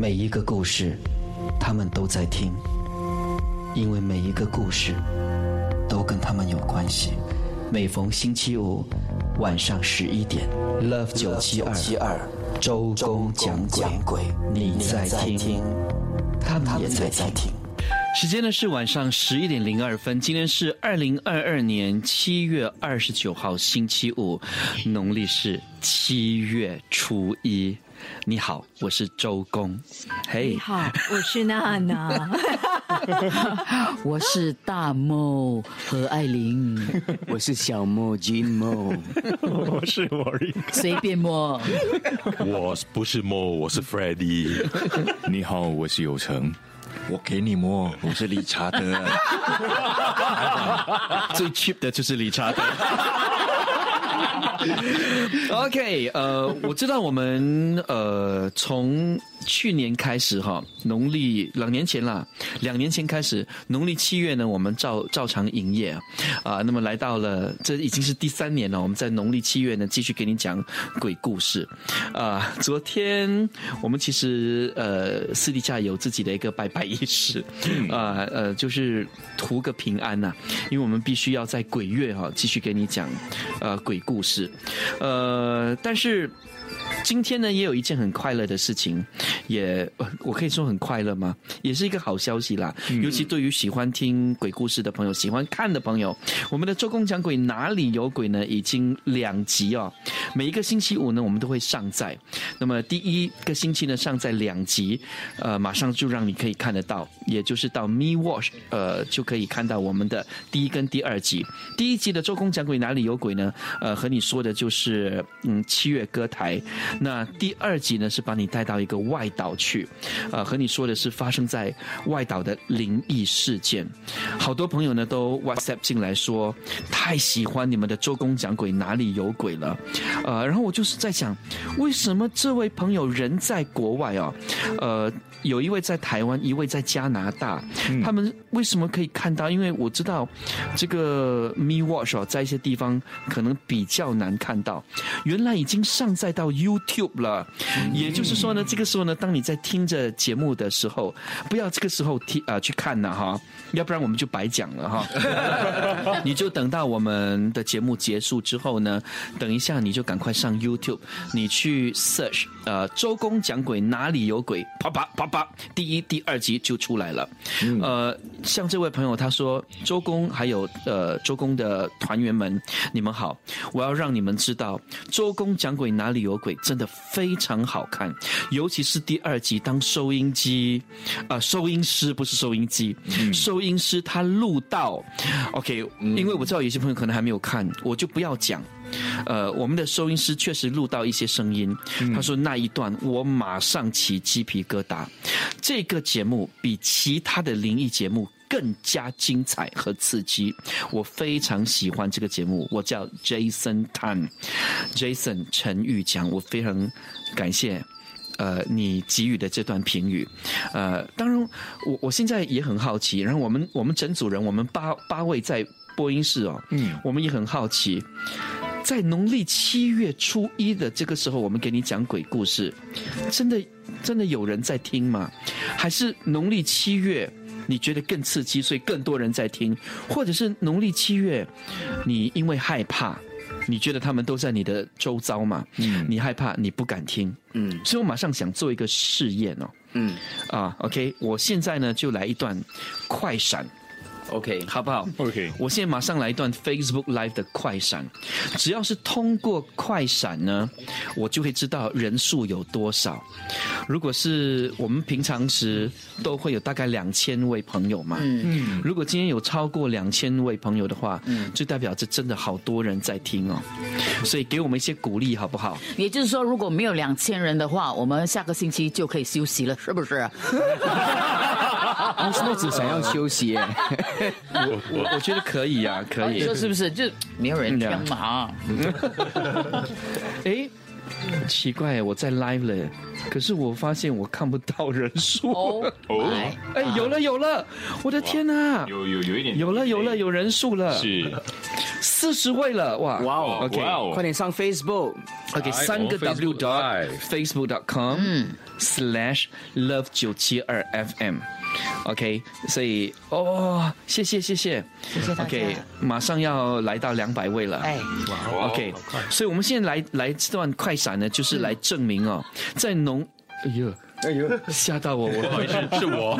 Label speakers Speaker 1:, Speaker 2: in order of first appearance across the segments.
Speaker 1: 每一个故事，他们都在听，因为每一个故事都跟他们有关系。每逢星期五晚上十一点，Love 九七二，周公讲鬼，你在听，他们也在听。
Speaker 2: 时间呢是晚上十一点零二分，今天是二零二二年七月二十九号星期五，农历是七月初一。你好，我是周公。
Speaker 3: 嘿，你好，我是娜娜。
Speaker 4: 我是大猫何爱玲。
Speaker 5: 我是小莫金莫。
Speaker 6: 我是莫瑞。
Speaker 4: 随便摸。
Speaker 6: 我不是莫，我是 Freddie。
Speaker 7: 你好，我是有成。
Speaker 8: 我给你摸，我是理查德。
Speaker 2: 最 cheap 的就是理查德。OK，呃，我知道我们呃从去年开始哈，农历两年前啦，两年前开始，农历七月呢，我们照照常营业啊。那么来到了，这已经是第三年了。我们在农历七月呢，继续给你讲鬼故事啊。昨天我们其实呃私底下有自己的一个拜拜仪式啊，呃，就是图个平安呐，因为我们必须要在鬼月哈继续给你讲呃鬼故事。呃，呃但是。今天呢，也有一件很快乐的事情，也我可以说很快乐吗？也是一个好消息啦。尤其对于喜欢听鬼故事的朋友，喜欢看的朋友，我们的周公讲鬼哪里有鬼呢？已经两集哦，每一个星期五呢，我们都会上载。那么第一个星期呢，上载两集，呃，马上就让你可以看得到，也就是到 Me Watch，呃，就可以看到我们的第一跟第二集。第一集的周公讲鬼哪里有鬼呢？呃，和你说的就是嗯，七月歌台。那第二集呢，是把你带到一个外岛去，呃，和你说的是发生在外岛的灵异事件。好多朋友呢都 WhatsApp 进来说，太喜欢你们的周公讲鬼哪里有鬼了，呃，然后我就是在想，为什么这位朋友人在国外啊，呃。有一位在台湾，一位在加拿大，他们为什么可以看到？因为我知道这个 Me Watch 哦，在一些地方可能比较难看到。原来已经上载到 YouTube 了，也就是说呢，这个时候呢，当你在听着节目的时候，不要这个时候听啊去看呢哈，要不然我们就白讲了哈。你就等到我们的节目结束之后呢，等一下你就赶快上 YouTube，你去 search 呃周公讲鬼哪里有鬼，啪啪啪。八第一、第二集就出来了。呃，像这位朋友他说：“周公还有呃周公的团员们，你们好！我要让你们知道，周公讲鬼哪里有鬼，真的非常好看。尤其是第二集，当收音机啊，收音师不是收音机，收音师他录到 OK，因为我知道有些朋友可能还没有看，我就不要讲。”呃，我们的收音师确实录到一些声音。他说那一段我马上起鸡皮疙瘩。这个节目比其他的灵异节目更加精彩和刺激，我非常喜欢这个节目。我叫 Jason Tan，Jason 陈玉强，我非常感谢呃你给予的这段评语。呃，当然我我现在也很好奇，然后我们我们整组人，我们八八位在播音室哦，嗯，我们也很好奇。在农历七月初一的这个时候，我们给你讲鬼故事，真的真的有人在听吗？还是农历七月你觉得更刺激，所以更多人在听？或者是农历七月你因为害怕，你觉得他们都在你的周遭嘛？嗯，你害怕，你不敢听。嗯，所以我马上想做一个试验哦。嗯，啊，OK，我现在呢就来一段快闪。OK，好不好
Speaker 6: ？OK，
Speaker 2: 我现在马上来一段 Facebook Live 的快闪，只要是通过快闪呢，我就会知道人数有多少。如果是我们平常时都会有大概两千位朋友嘛，嗯，如果今天有超过两千位朋友的话，嗯，就代表这真的好多人在听哦，所以给我们一些鼓励好不好？
Speaker 4: 也就是说，如果没有两千人的话，我们下个星期就可以休息了，是不是？
Speaker 5: 我只想要休息，
Speaker 2: 我我我觉得可以啊，可以，
Speaker 4: 说是不是？就没有人听嘛？
Speaker 2: 哎。奇怪，我在 live 了，可是我发现我看不到人数。
Speaker 4: 哦，来，
Speaker 2: 哎，有了有了，我的天哪！
Speaker 7: 有有有一点。
Speaker 2: 有了有了有人数了，
Speaker 7: 是。
Speaker 2: 四十位了，哇。
Speaker 5: 哇哦
Speaker 2: OK
Speaker 5: 快点上
Speaker 2: Facebook，OK，
Speaker 6: 哎
Speaker 2: 三个 W
Speaker 6: Facebook
Speaker 2: dot Facebook dot com slash love 九七二 FM。OK，所以哦，谢谢谢谢。
Speaker 4: 谢谢大家。
Speaker 2: OK，马上要来到两百位了。
Speaker 4: 哎，哇
Speaker 2: OK，所以我们现在来来这段快闪呢，就是来证明哦，在农，哎呦哎呦，吓到我，我 不好意思。
Speaker 6: 是我，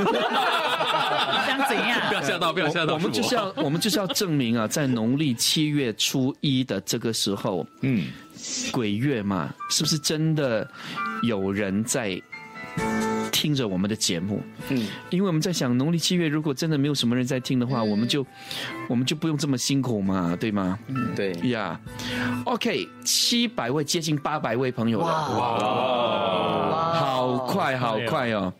Speaker 4: 想怎样
Speaker 6: 不？要吓到，不要吓到，
Speaker 2: 我们就是要，我们就是要证明啊，在农历七月初一的这个时候，
Speaker 7: 嗯，
Speaker 2: 鬼月嘛，是不是真的有人在听着我们的节目？嗯，因为我们在想，农历七月如果真的没有什么人在听的话，我们就我们就不用这么辛苦嘛，对吗？
Speaker 5: 对，
Speaker 2: 呀、o k 七百位，接近八百位朋友了，哇，好快，好快哦！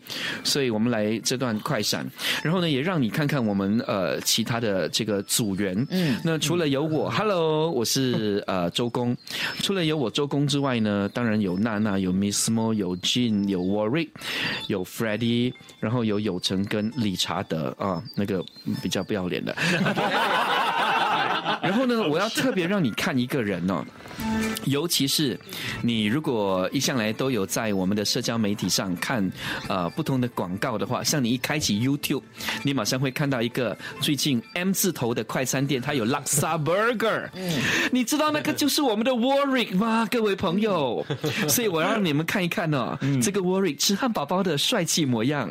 Speaker 2: 所以我们来这段快闪，然后呢，也让你看看我们呃其他的这个组员。嗯，那除了有我，Hello，我是呃周公。除了有我周公之外呢，当然有娜娜，有 Miss Mo，有 Jean，有 Warwick，有 Freddie，然后有友成跟理查德啊，那个比较不要脸的。然后呢，我要特别让你看一个人哦。尤其是你如果一向来都有在我们的社交媒体上看呃不同的广告的话，像你一开启 YouTube，你马上会看到一个最近 M 字头的快餐店，它有 Laksa Burger，你知道那个就是我们的 Warwick 吗？各位朋友，所以我要让你们看一看哦，这个 Warwick 吃汉堡包的帅气模样。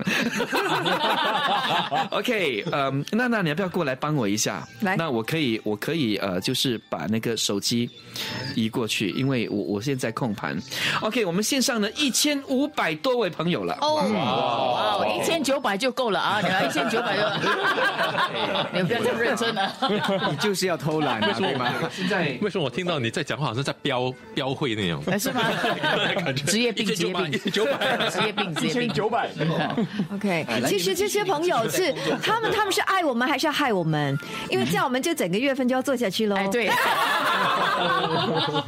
Speaker 2: OK，嗯，娜娜，你要不要过来帮我一下？
Speaker 3: 来
Speaker 2: 那我可以，我可以呃，就是把那个手机移过去，因为我我现在控盘。OK，我们线上呢一千五百多位朋友了。
Speaker 4: 哦，哇，一千九百就够了啊！你来一千九百就，你不要这么认真啊！
Speaker 5: 你就是要偷懒啊，对吗？
Speaker 2: 现在
Speaker 6: 为什么我听到你在讲话好像在标标会那样？
Speaker 4: 哎是吗？职业病，职业病，
Speaker 6: 九百，
Speaker 4: 职业病，职业病。
Speaker 5: 九百
Speaker 3: ，OK，其实这些朋友是他们，他们是爱我们还是要害我们？因为这样我们就整个月份就要做下去喽。
Speaker 4: 哎，对，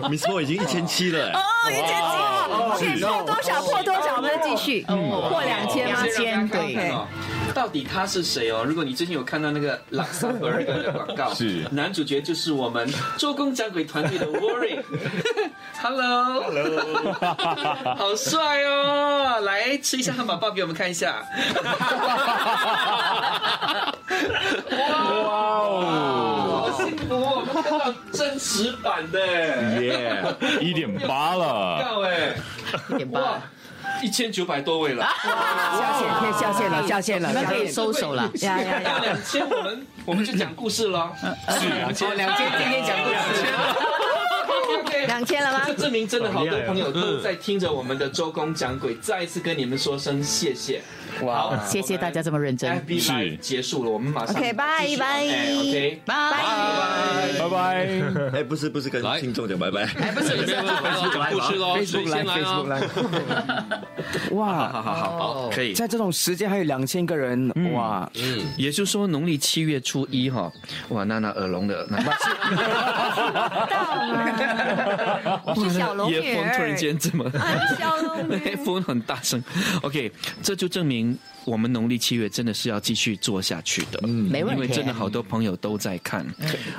Speaker 8: Miss Mo 已经一千七了，
Speaker 3: 哦，一千七，是。破多少？破多少，我们继续。破两千吗？
Speaker 4: 两千对。
Speaker 2: 到底他是谁哦？如果你最近有看到那个 Laksa Burger 的广告，
Speaker 7: 是。
Speaker 2: 男主角就是我们周公讲鬼团队的 Warren。Hello，Hello，好帅哦！来吃一下汉堡包给我们看一下。哇哦，看到真实版的
Speaker 7: 耶，一点八了，
Speaker 2: 告哎，
Speaker 4: 一点八，
Speaker 2: 一千九百多位了。
Speaker 3: 下线，可以下线了，下线了，
Speaker 4: 可以收手了。
Speaker 3: 呀呀呀！
Speaker 2: 两千，我们我们就讲故事了。
Speaker 5: 是 两千，两千，今天讲故事。
Speaker 3: 两千了吗
Speaker 2: 这？证明真的好多朋友都在听着我们的周公讲鬼，再一次跟你们说声谢谢。
Speaker 5: 哇，
Speaker 4: 谢谢大家这么认真
Speaker 2: ，FB
Speaker 7: 是
Speaker 2: Live 结束了，我们马上
Speaker 3: OK，拜
Speaker 2: 继续
Speaker 3: 拜
Speaker 2: 哎 OK，
Speaker 4: 拜。
Speaker 7: 拜拜拜。
Speaker 8: 哎，不是不是跟
Speaker 6: 来
Speaker 8: 听众讲拜拜，
Speaker 4: 哎，不是不是，
Speaker 6: 讲故事喽，谁
Speaker 5: Facebook 来
Speaker 6: 先来
Speaker 5: ，Facebook
Speaker 6: 啊？
Speaker 5: 来。哇，
Speaker 2: 好好好好，可以。
Speaker 5: 在这种时间还有两千个人，哇，嗯
Speaker 2: 也就是说，农历七月初一哈，哇，娜娜耳聋的，那
Speaker 3: 我 是小龙女
Speaker 2: 夜风突然间这么。
Speaker 3: 啊小龙女。
Speaker 2: 风很大声，OK，这就证明我们农历七月真的是要继续做下去的，嗯，
Speaker 4: 没问题。
Speaker 2: 因为真的好多朋友都在看，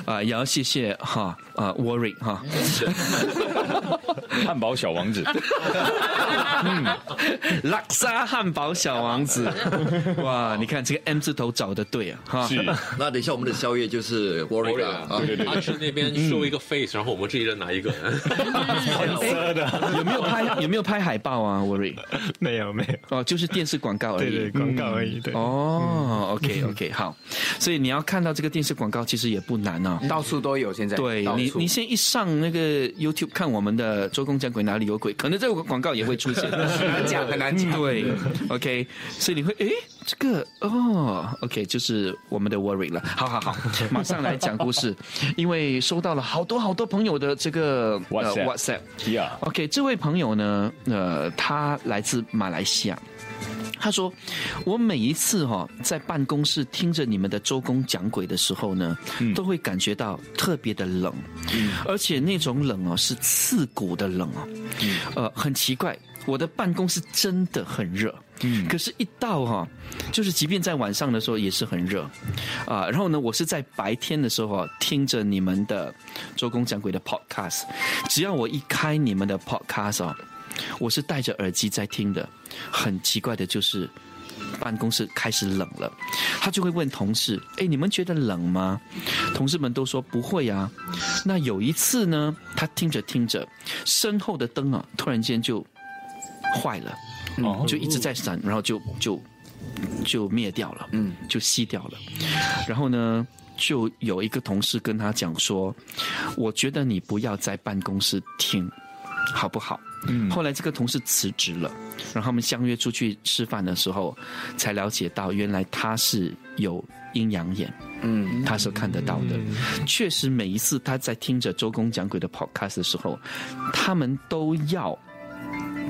Speaker 2: 啊、也要谢谢哈啊，Worry 哈，
Speaker 7: 汉堡小王子，嗯。
Speaker 2: 拉萨汉堡小王子，哇，你看这个 M 字头找的对啊，哈，
Speaker 7: 是。
Speaker 8: 那等一下我们的宵夜就是 Warrior 啊，
Speaker 7: 对对对，
Speaker 6: 阿吃那边收一个 face，然后我们这一人拿一个。
Speaker 2: 有没有拍有没有拍海报啊，Warren？
Speaker 9: 没有没有，
Speaker 2: 哦，就是电视广告而已，
Speaker 9: 对对，广告而已，对。
Speaker 2: 哦，OK OK，好，所以你要看到这个电视广告，其实也不难啊。
Speaker 5: 到处都有现在。
Speaker 2: 对你，你先一上那个 YouTube 看我们的周公讲鬼哪里有鬼，可能这个广告也会出现。
Speaker 5: 很难讲，很难讲。
Speaker 2: 对，OK，所以你会诶，这个哦，OK，就是我们的 Worry 了。好好好，马上来讲故事，因为收到了好多好多朋友的这个
Speaker 7: WhatsApp
Speaker 2: WhatsApp。
Speaker 7: 呀
Speaker 2: ，OK，这位朋友呢，呃，他来自马来西亚。他说：“我每一次哈在办公室听着你们的周公讲鬼的时候呢，都会感觉到特别的冷，而且那种冷哦是刺骨的冷哦，呃，很奇怪。我的办公室真的很热，嗯，可是，一到哈，就是即便在晚上的时候也是很热，啊，然后呢，我是在白天的时候啊，听着你们的周公讲鬼的 podcast，只要我一开你们的 podcast 啊，我是戴着耳机在听的，很奇怪的就是。办公室开始冷了，他就会问同事：“哎，你们觉得冷吗？”同事们都说不会啊。那有一次呢，他听着听着，身后的灯啊，突然间就坏了，就一直在闪，然后就就就灭掉了，嗯，就熄掉了。然后呢，就有一个同事跟他讲说：“我觉得你不要在办公室听，好不好？”嗯，后来这个同事辞职了，然后我们相约出去吃饭的时候，才了解到原来他是有阴阳眼，嗯，他是看得到的。确实，每一次他在听着周公讲鬼的 podcast 的时候，他们都要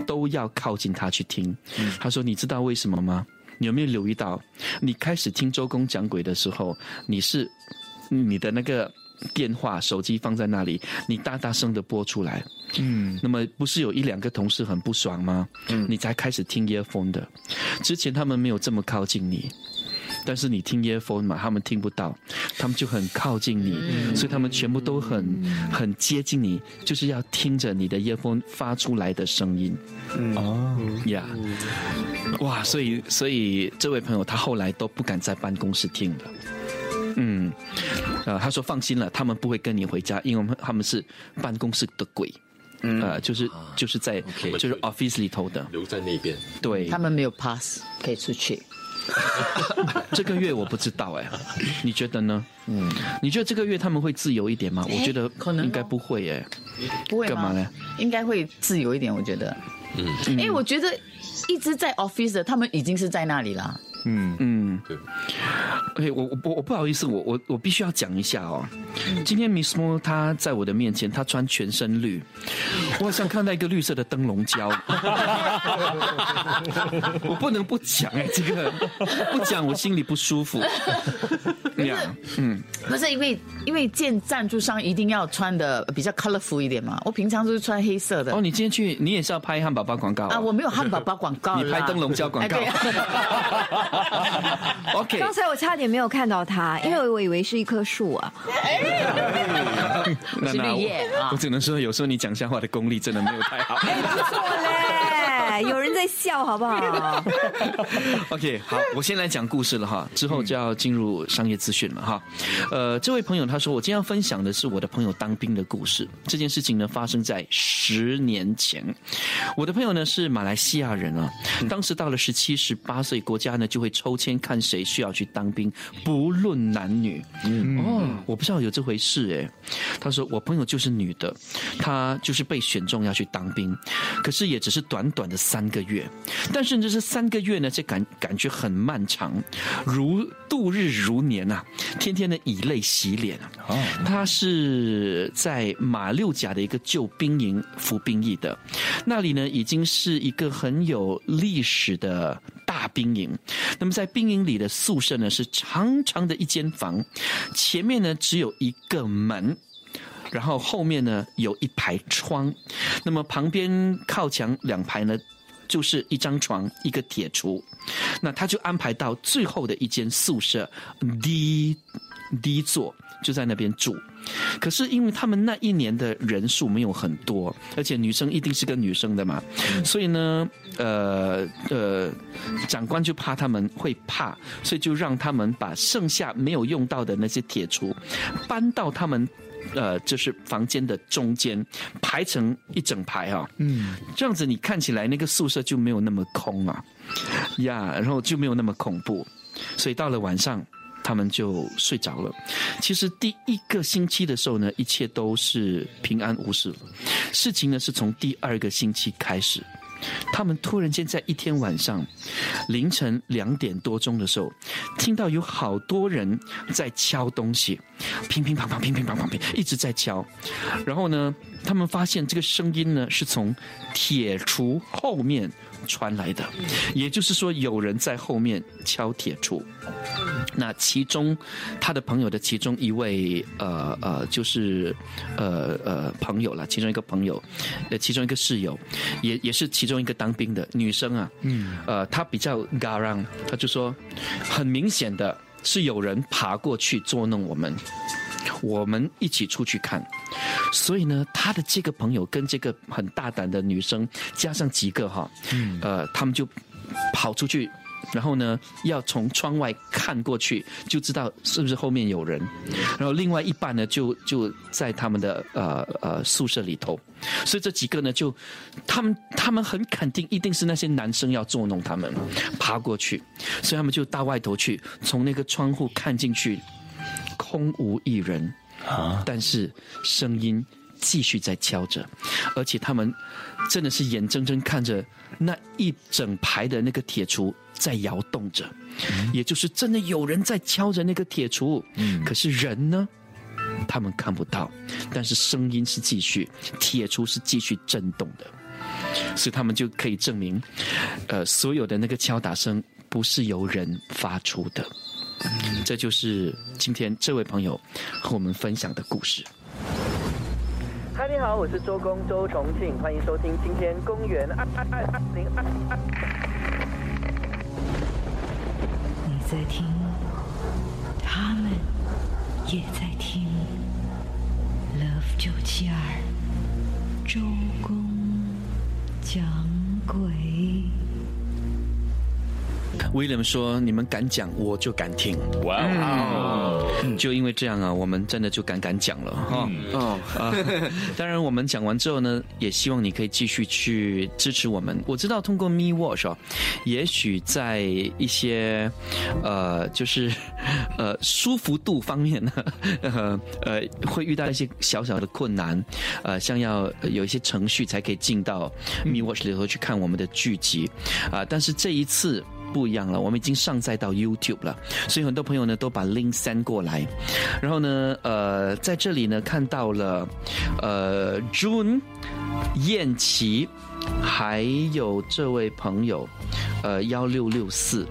Speaker 2: 都要靠近他去听。他说：“你知道为什么吗？你有没有留意到，你开始听周公讲鬼的时候，你是你的那个。”电话、手机放在那里，你大大声的播出来。嗯，那么不是有一两个同事很不爽吗？嗯，你才开始听 earphone 的，之前他们没有这么靠近你，但是你听 earphone 嘛，他们听不到，他们就很靠近你，所以他们全部都很很接近你，就是要听着你的 earphone 发出来的声音。哦，呀，哇，所以所以这位朋友他后来都不敢在办公室听了。嗯，呃，他说放心了，他们不会跟你回家，因为我们他们是办公室的鬼，呃，就是就是在就是 office 里头的，
Speaker 6: 留在那边。
Speaker 2: 对，
Speaker 4: 他们没有 pass 可以出去。
Speaker 2: 这个月我不知道哎，你觉得呢？嗯，你觉得这个月他们会自由一点吗？我觉得可能应该不会哎，
Speaker 4: 不会
Speaker 2: 干嘛呢？
Speaker 4: 应该会自由一点，我觉得。嗯，因为，我觉得一直在 office 的，他们已经是在那里了。嗯。
Speaker 6: 嗯，对。
Speaker 2: OK，我我我我不好意思，我我我必须要讲一下哦。今天 Miss Mo 她在我的面前，她穿全身绿，我好像看到一个绿色的灯笼椒。我不能不讲哎，这个不讲我心里不舒服。
Speaker 4: 呀，嗯，不是因为因为见赞助商一定要穿的比较 colorful 一点嘛。我平常都是穿黑色的。
Speaker 2: 哦，你今天去，你也是要拍汉堡包广告
Speaker 4: 啊？我没有汉堡包广告，
Speaker 2: 你拍灯笼胶广告。OK，
Speaker 3: 刚才我差点没有看到他，因为我以为是一棵树啊。
Speaker 4: 是绿叶
Speaker 2: 啊！我只能说，有时候你讲笑话的功力真的没有太好。
Speaker 3: 哎，不错嘞，有人在笑，好不好？
Speaker 2: OK，好，我先来讲故事了哈，之后就要进入商业资讯了哈。呃，这位朋友他说，我今天要分享的是我的朋友当兵的故事。这件事情呢，发生在十年前。我的朋友呢是马来西亚人啊，当时到了十七、十八岁，国家呢就会抽签看谁需要去当兵，不论男女。哦，我不知道有这回事哎。他说我朋友就是女的，她就是被选中要去当兵，可是也只是短短的三个月。但是这是三个月呢，这感感觉很漫长，如度日如年啊，天天的以泪洗脸啊。哦，他是在马六甲的一个旧兵营服兵役的，那里呢已经是一个很有历史的大兵营。那么在兵营里的宿舍呢是长长的一间房，前面呢只有一个门。然后后面呢有一排窗，那么旁边靠墙两排呢，就是一张床一个铁橱，那他就安排到最后的一间宿舍 D D 座，就在那边住。可是因为他们那一年的人数没有很多，而且女生一定是跟女生的嘛，所以呢，呃呃，长官就怕他们会怕，所以就让他们把剩下没有用到的那些铁橱搬到他们。呃，就是房间的中间排成一整排啊，嗯，这样子你看起来那个宿舍就没有那么空啊，呀，然后就没有那么恐怖，所以到了晚上他们就睡着了。其实第一个星期的时候呢，一切都是平安无事，事情呢是从第二个星期开始。他们突然间在一天晚上凌晨两点多钟的时候，听到有好多人在敲东西，乒乒乓乓，乒乒乓乓，乒，一直在敲。然后呢，他们发现这个声音呢是从铁橱后面传来的，也就是说有人在后面敲铁柱。那其中他的朋友的其中一位呃呃就是呃呃朋友了，其中一个朋友，呃其中一个室友，也也是其中一个当兵的女生啊，嗯，呃她比较 garang，她就说很明显的是有人爬过去捉弄我们。我们一起出去看，所以呢，他的这个朋友跟这个很大胆的女生加上几个哈，呃，他们就跑出去，然后呢，要从窗外看过去，就知道是不是后面有人。然后另外一半呢，就就在他们的呃呃宿舍里头，所以这几个呢，就他们他们很肯定一定是那些男生要捉弄他们，爬过去，所以他们就到外头去，从那个窗户看进去。空无一人啊！但是声音继续在敲着，而且他们真的是眼睁睁看着那一整排的那个铁橱在摇动着，也就是真的有人在敲着那个铁橱。嗯，可是人呢？他们看不到，但是声音是继续，铁橱是继续震动的，所以他们就可以证明，呃，所有的那个敲打声不是由人发出的。这就是今天这位朋友和我们分享的故事。
Speaker 10: 嗨，你好，我是周公周重庆，欢迎收听今天公园二二二二零二。
Speaker 11: 你在听，他们也在听。Love 九七二，周公讲鬼。
Speaker 2: 威廉说：“你们敢讲，我就敢听。哇哦！就因为这样啊，我们真的就敢敢讲了哈。哦啊！当然，我们讲完之后呢，也希望你可以继续去支持我们。我知道通过 Me Watch 哦，也许在一些呃，就是 呃舒服度方面呢，呃 呃，会遇到一些小小的困难。呃，像要有一些程序才可以进到 Me Watch 里头去看我们的剧集啊。但是这一次。”不一样了，我们已经上载到 YouTube 了，所以很多朋友呢都把 link send 过来，然后呢，呃，在这里呢看到了，呃，June 燕琪。还有这位朋友，呃，幺六六四，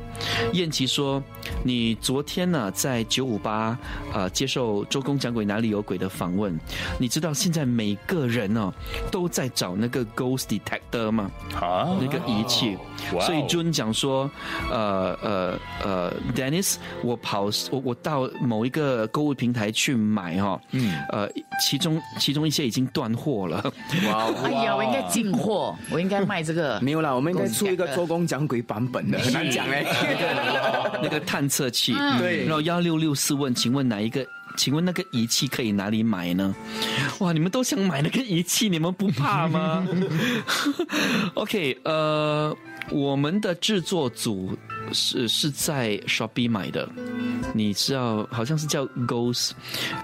Speaker 2: 燕琪说，你昨天呢在九五八呃接受周公讲鬼哪里有鬼的访问，你知道现在每个人呢都在找那个 ghost detector 吗？啊，那个仪器。所以 June 讲说，呃呃呃，Dennis，我跑我我到某一个购物平台去买哈，嗯，呃，其中其中一些已经断货了。
Speaker 4: 哇，哎呀，我应该进货。我应该卖这个
Speaker 5: 没有啦，我们应该出一个周公讲鬼版本的，很难讲哎。
Speaker 2: 那个探测器，
Speaker 5: 对。
Speaker 2: 然后幺六六四问，请问哪一个？请问那个仪器可以哪里买呢？哇，你们都想买那个仪器，你们不怕吗？OK，呃，我们的制作组。是是在 Shopee 买的，你知道好像是叫 Ghost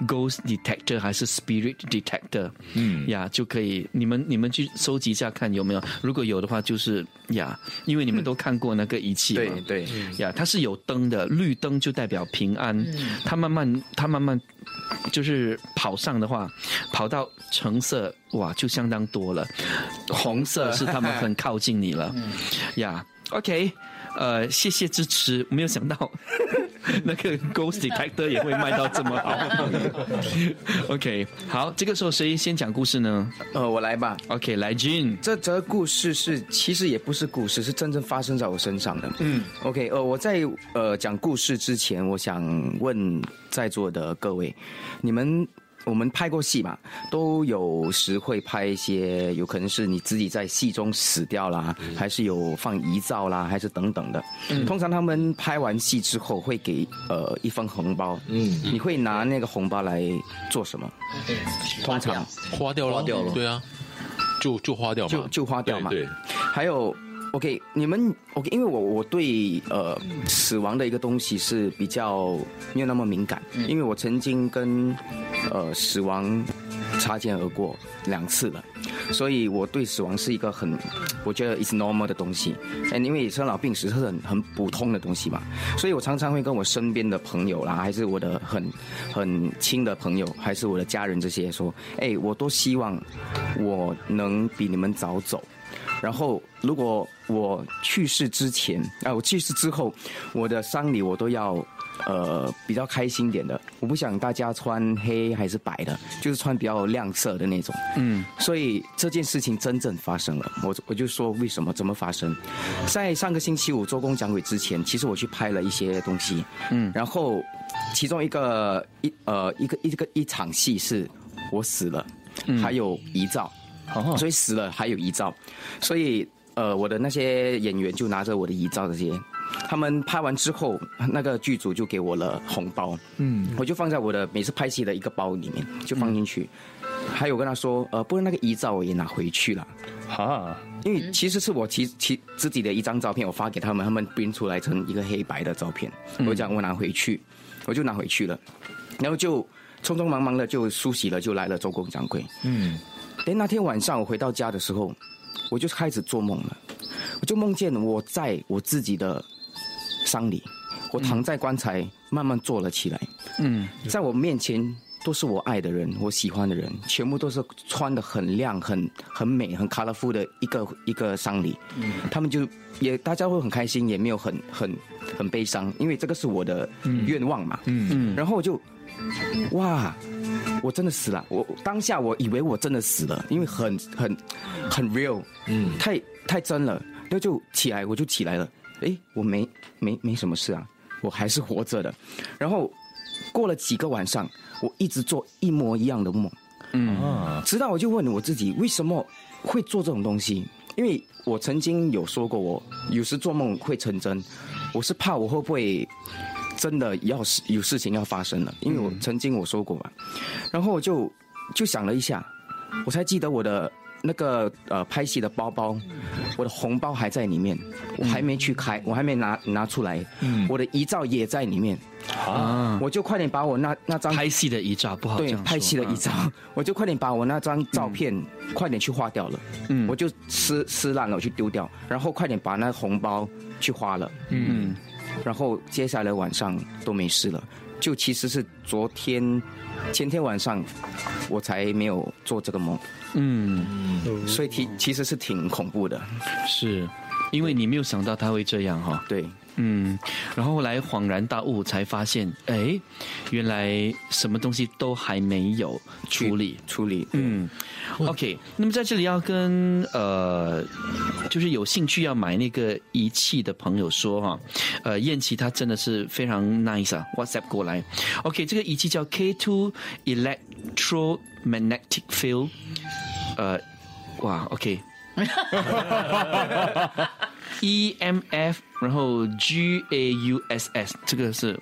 Speaker 2: Ghost Detector 还是 Spirit Detector？嗯。呀，就可以你们你们去收集一下看有没有，如果有的话就是呀，因为你们都看过那个仪器
Speaker 5: 嘛，对对。
Speaker 2: 呀，它是有灯的，绿灯就代表平安，它慢慢它慢慢就是跑上的话，跑到橙色哇就相当多了，红色是他们很靠近你了，呀，OK。呃，谢谢支持。没有想到 那个 Ghost Detector 也会卖到这么好。OK，好，这个时候谁先讲故事呢？
Speaker 5: 呃，我来吧。
Speaker 2: OK，来 Jin。
Speaker 5: 这则故事是其实也不是故事，是真正发生在我身上的。嗯，OK，呃，我在呃讲故事之前，我想问在座的各位，你们。我们拍过戏嘛，都有时会拍一些，有可能是你自己在戏中死掉啦，还是有放遗照啦，还是等等的。通常他们拍完戏之后会给呃一封红包，嗯，你会拿那个红包来做什么？
Speaker 6: 通常。花掉了，花掉了，对啊，就就花掉嘛，
Speaker 5: 就就花掉嘛。
Speaker 6: 对，
Speaker 5: 还有。OK，你们 OK，因为我我对呃死亡的一个东西是比较没有那么敏感，因为我曾经跟呃死亡擦肩而过两次了，所以我对死亡是一个很，我觉得 is normal 的东西。哎，因为生老病死是很很普通的东西嘛，所以我常常会跟我身边的朋友啦，还是我的很很亲的朋友，还是我的家人这些说，哎，我都希望我能比你们早走。然后，如果我去世之前啊，我去世之后，我的丧礼我都要，呃，比较开心点的。我不想大家穿黑还是白的，就是穿比较亮色的那种。嗯，所以这件事情真正发生了，我我就说为什么怎么发生？在上个星期五周公讲鬼之前，其实我去拍了一些东西。嗯，然后其中一个一呃一个一个一场戏是我死了，还有遗照。所以死了还有遗照，所以呃，我的那些演员就拿着我的遗照这些，他们拍完之后，那个剧组就给我了红包，嗯，我就放在我的每次拍戏的一个包里面，就放进去。还有跟他说，呃，不然那个遗照我也拿回去了，哈，因为其实是我其其自己的一张照片，我发给他们，他们编出来成一个黑白的照片，我讲我拿回去，我就拿回去了，然后就匆匆忙忙的就梳洗了，就来了周公掌柜，嗯。哎，那天晚上我回到家的时候，我就开始做梦了。我就梦见我在我自己的丧礼，我躺在棺材，慢慢坐了起来。嗯，在我面前都是我爱的人，我喜欢的人，全部都是穿的很亮、很很美、很 colorful 的一个一个丧礼。嗯，他们就也大家会很开心，也没有很很很悲伤，因为这个是我的愿望嘛。嗯嗯，然后我就。哇，我真的死了！我当下我以为我真的死了，因为很很很 real，嗯，太太真了。然后就起来，我就起来了。哎，我没没没什么事啊，我还是活着的。然后过了几个晚上，我一直做一模一样的梦，嗯，直到我就问我自己，为什么会做这种东西？因为我曾经有说过，我有时做梦会成真，我是怕我会不会。真的要是有事情要发生了，因为我曾经我说过嘛，然后我就就想了一下，我才记得我的那个呃拍戏的包包，我的红包还在里面，我还没去开，我还没拿拿出来，我的遗照也在里面，啊，我就快点把我那那张
Speaker 2: 拍戏的遗照不好
Speaker 5: 对拍戏的遗照，我就快点把我那张照片快点去花掉了，嗯，我就撕撕烂了我去丢掉，然后快点把那红包去花了，嗯。然后接下来晚上都没事了，就其实是昨天、前天晚上我才没有做这个梦，嗯，所以其其实是挺恐怖的，
Speaker 2: 是因为你没有想到他会这样哈，
Speaker 5: 对。
Speaker 2: 嗯，然后来恍然大悟，才发现，哎，原来什么东西都还没有处理
Speaker 5: 处理。
Speaker 2: 嗯，OK，那么在这里要跟呃，就是有兴趣要买那个仪器的朋友说哈，呃，燕琪他真的是非常 nice 啊，WhatsApp 过来，OK，这个仪器叫 K2 Electromagnetic Field，呃，哇，OK。E M F，然后 G A U S S，这个是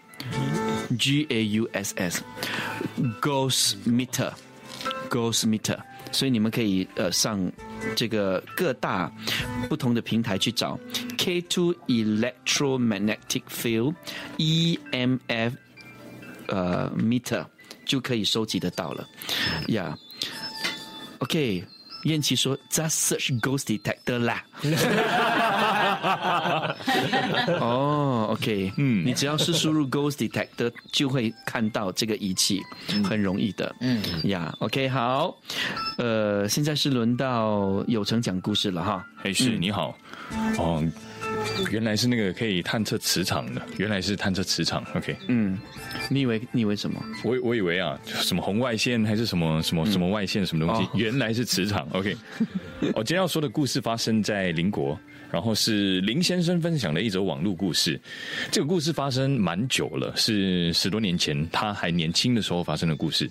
Speaker 2: G A U S S，Ghost Meter，Ghost Meter，所以你们可以呃上这个各大不同的平台去找 K Two Electromagnetic Field E M F，呃 Meter 就可以收集得到了，Yeah，OK。燕琪说：“Just search ghost detector 啦。” 哦，OK，嗯，你只要是输入 ghost detector，就会看到这个仪器，很容易的。嗯，呀，OK，好，呃，现在是轮到有成讲故事了哈。
Speaker 7: 嘿，是你好，哦。原来是那个可以探测磁场的，原来是探测磁场。OK，
Speaker 2: 嗯，你以为你以为什么？
Speaker 7: 我我以为啊，什么红外线还是什么什么什么外线什么东西？原来是磁场。OK，我 今天要说的故事发生在邻国，然后是林先生分享的一则网络故事。这个故事发生蛮久了，是十多年前他还年轻的时候发生的故事。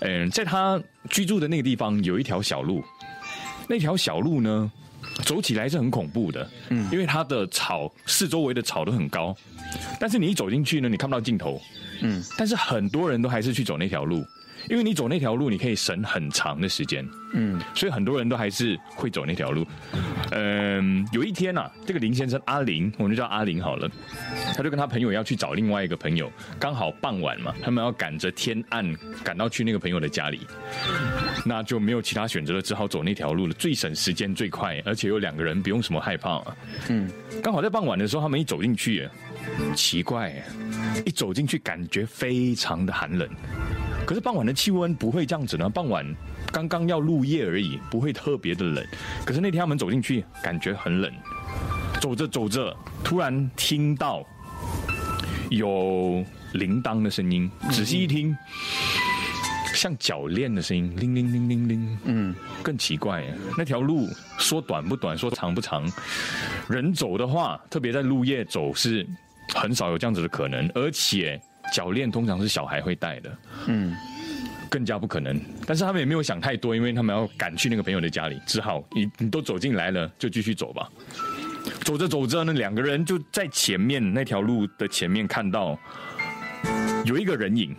Speaker 7: 嗯，在他居住的那个地方有一条小路，那条小路呢？走起来是很恐怖的，嗯，因为它的草四周围的草都很高，但是你一走进去呢，你看不到尽头，嗯，但是很多人都还是去走那条路，因为你走那条路，你可以省很长的时间。嗯，所以很多人都还是会走那条路。嗯，有一天啊，这个林先生阿林，我们就叫阿林好了，他就跟他朋友要去找另外一个朋友，刚好傍晚嘛，他们要赶着天暗赶到去那个朋友的家里，那就没有其他选择了，只好走那条路了，最省时间最快，而且有两个人不用什么害怕。嗯，刚好在傍晚的时候，他们一走进去，奇怪，一走进去感觉非常的寒冷。可是傍晚的气温不会这样子呢，傍晚刚刚要入夜而已，不会特别的冷。可是那天他们走进去，感觉很冷。走着走着，突然听到有铃铛的声音，仔细一听，像铰链的声音，铃铃铃铃铃。嗯，更奇怪，那条路说短不短，说长不长。人走的话，特别在入夜走，是很少有这样子的可能，而且。脚链通常是小孩会戴的，嗯，更加不可能。但是他们也没有想太多，因为他们要赶去那个朋友的家里，只好你你都走进来了，就继续走吧。走着走着呢，两个人就在前面那条路的前面看到有一个人影，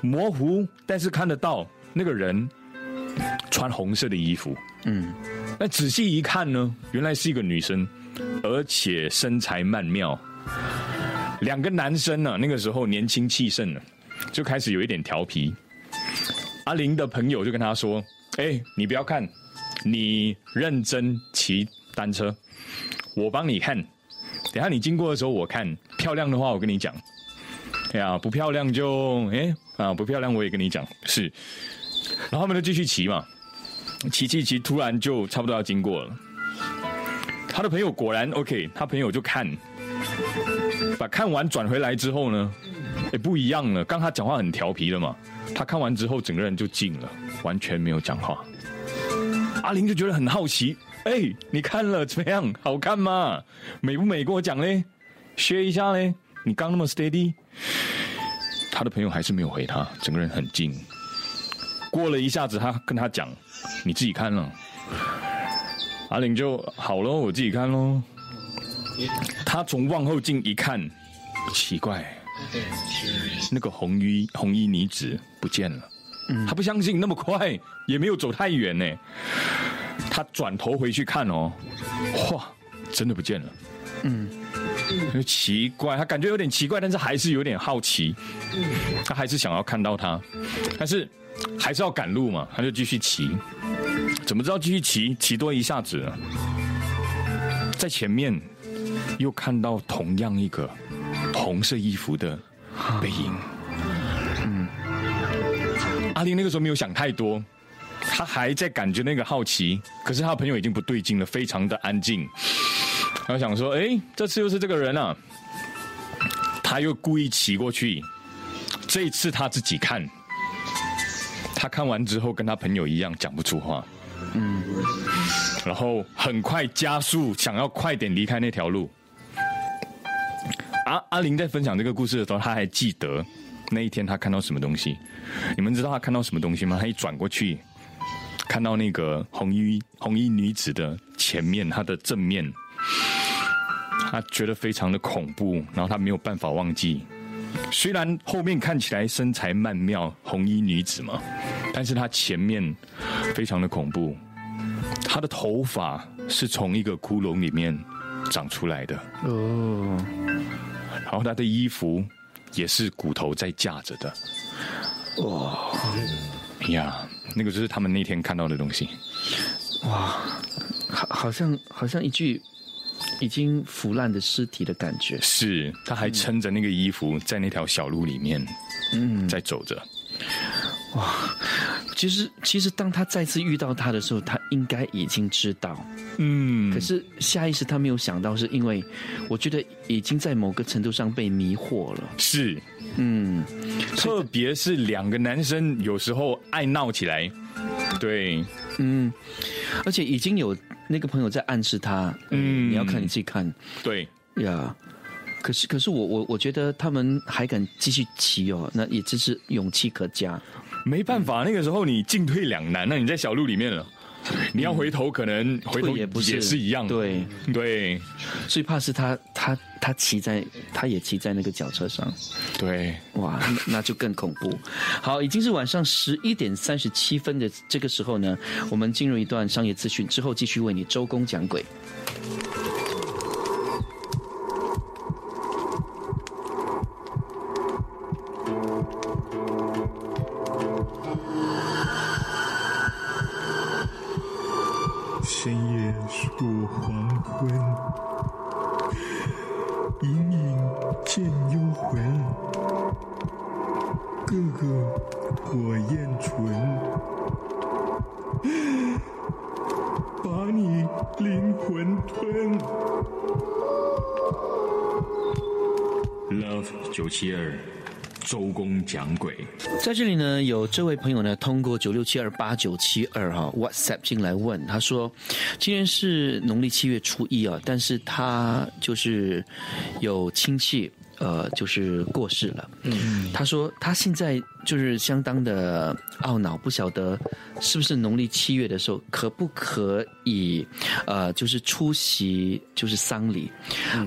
Speaker 7: 模糊，但是看得到那个人穿红色的衣服，嗯，那仔细一看呢，原来是一个女生，而且身材曼妙。两个男生呢，那个时候年轻气盛呢，就开始有一点调皮。阿玲的朋友就跟他说：“哎，你不要看，你认真骑单车，我帮你看。等下你经过的时候，我看漂亮的话，我跟你讲。哎呀，不漂亮就哎啊，不漂亮我也跟你讲是。然后他们就继续骑嘛，骑骑骑，突然就差不多要经过了。他的朋友果然 OK，他朋友就看。”把看完转回来之后呢，也不一样了。刚他讲话很调皮的嘛，他看完之后整个人就静了，完全没有讲话。阿玲就觉得很好奇，哎，你看了怎么样？好看吗？美不美？跟我讲嘞，学一下嘞。你刚那么 steady，他的朋友还是没有回他，整个人很静。过了一下子，他跟他讲，你自己看了。阿玲就好喽，我自己看喽。他从望后镜一看，奇怪，那个红衣红衣女子不见了。他不相信那么快，也没有走太远呢。他转头回去看哦，哇，真的不见了。嗯，奇怪，他感觉有点奇怪，但是还是有点好奇。他还是想要看到他，但是还是要赶路嘛，他就继续骑。怎么知道继续骑？骑多一下子，在前面。又看到同样一个红色衣服的背影。嗯，阿玲那个时候没有想太多，他还在感觉那个好奇。可是他的朋友已经不对劲了，非常的安静。他想说：“哎，这次又是这个人啊！”他又故意骑过去。这一次他自己看，他看完之后跟他朋友一样讲不出话。嗯，然后很快加速，想要快点离开那条路。阿阿玲在分享这个故事的时候，他还记得那一天他看到什么东西。你们知道他看到什么东西吗？他一转过去，看到那个红衣红衣女子的前面，她的正面，他觉得非常的恐怖，然后他没有办法忘记。虽然后面看起来身材曼妙红衣女子嘛，但是她前面非常的恐怖。她的头发是从一个窟窿里面长出来的哦。然后她的衣服也是骨头在架着的，哇呀，那个就是他们那天看到的东西，
Speaker 2: 哇，好，好像好像一具已经腐烂的尸体的感觉。
Speaker 7: 是，他还撑着那个衣服在那条小路里面，嗯，在走着。
Speaker 2: 哇，其实其实当他再次遇到他的时候，他应该已经知道，嗯，可是下意识他没有想到，是因为我觉得已经在某个程度上被迷惑了。
Speaker 7: 是，嗯，特别是两个男生有时候爱闹起来，对，
Speaker 2: 嗯，而且已经有那个朋友在暗示他，嗯，你要看你自己看，
Speaker 7: 对
Speaker 2: 呀。可是可是我我我觉得他们还敢继续骑哦，那也真是勇气可嘉。
Speaker 7: 没办法，那个时候你进退两难，那你在小路里面了，你要回头，可能回头也不也是一样，
Speaker 2: 对
Speaker 7: 对。
Speaker 2: 最怕是他他他他骑在他也骑在那个脚车上，
Speaker 7: 对，
Speaker 2: 哇，那那就更恐怖。好，已经是晚上十一点三十七分的这个时候呢，我们进入一段商业资讯之后，继续为你周公讲鬼。
Speaker 12: 七二，周公讲鬼。
Speaker 2: 在这里呢，有这位朋友呢，通过九六七二八九七二哈 WhatsApp 进来问，他说，今天是农历七月初一啊，但是他就是有亲戚呃，就是过世了。嗯，他说他现在就是相当的懊恼，不晓得是不是农历七月的时候可不可以呃，就是出席就是丧礼。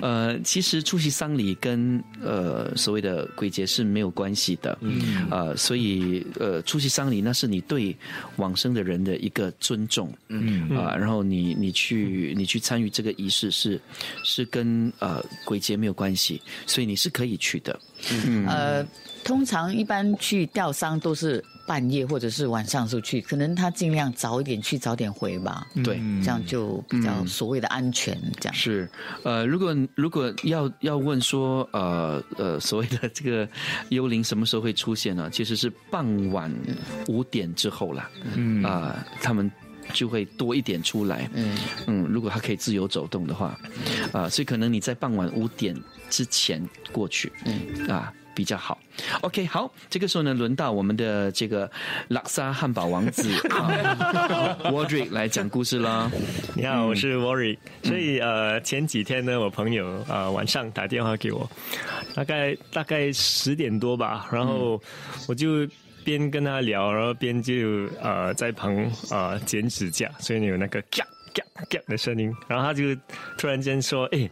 Speaker 2: 呃，其实出席丧礼跟呃所谓的鬼节是没有关系的。嗯，呃，所以呃出席丧礼那是你对往生的人的一个尊重。嗯啊、然后你你去你去参与这个仪式是是跟呃鬼节没有关系，所以你是可以去的。嗯
Speaker 4: 呃，通常一般去吊丧都是半夜或者是晚上时候去，可能他尽量早一点去，早点回吧。
Speaker 2: 对
Speaker 4: 这样就比较所谓的安全。这样
Speaker 2: 是，呃，如果如果要要问说，呃呃，所谓的这个幽灵什么时候会出现呢？其实是傍晚五点之后啦。嗯啊、他们就会多一点出来。嗯嗯，如果他可以自由走动的话，啊、所以可能你在傍晚五点之前过去，嗯啊。比较好，OK，好，这个时候呢，轮到我们的这个拉萨汉堡王子 啊 Wardrick 来讲故事啦。
Speaker 9: 你好，我是 Worry。所以呃，前几天呢，我朋友呃晚上打电话给我，大概大概十点多吧，然后我就边跟他聊，然后边就呃在旁呃剪指甲，所以有那个嘎嘎嘎的声音，然后他就突然间说：“哎，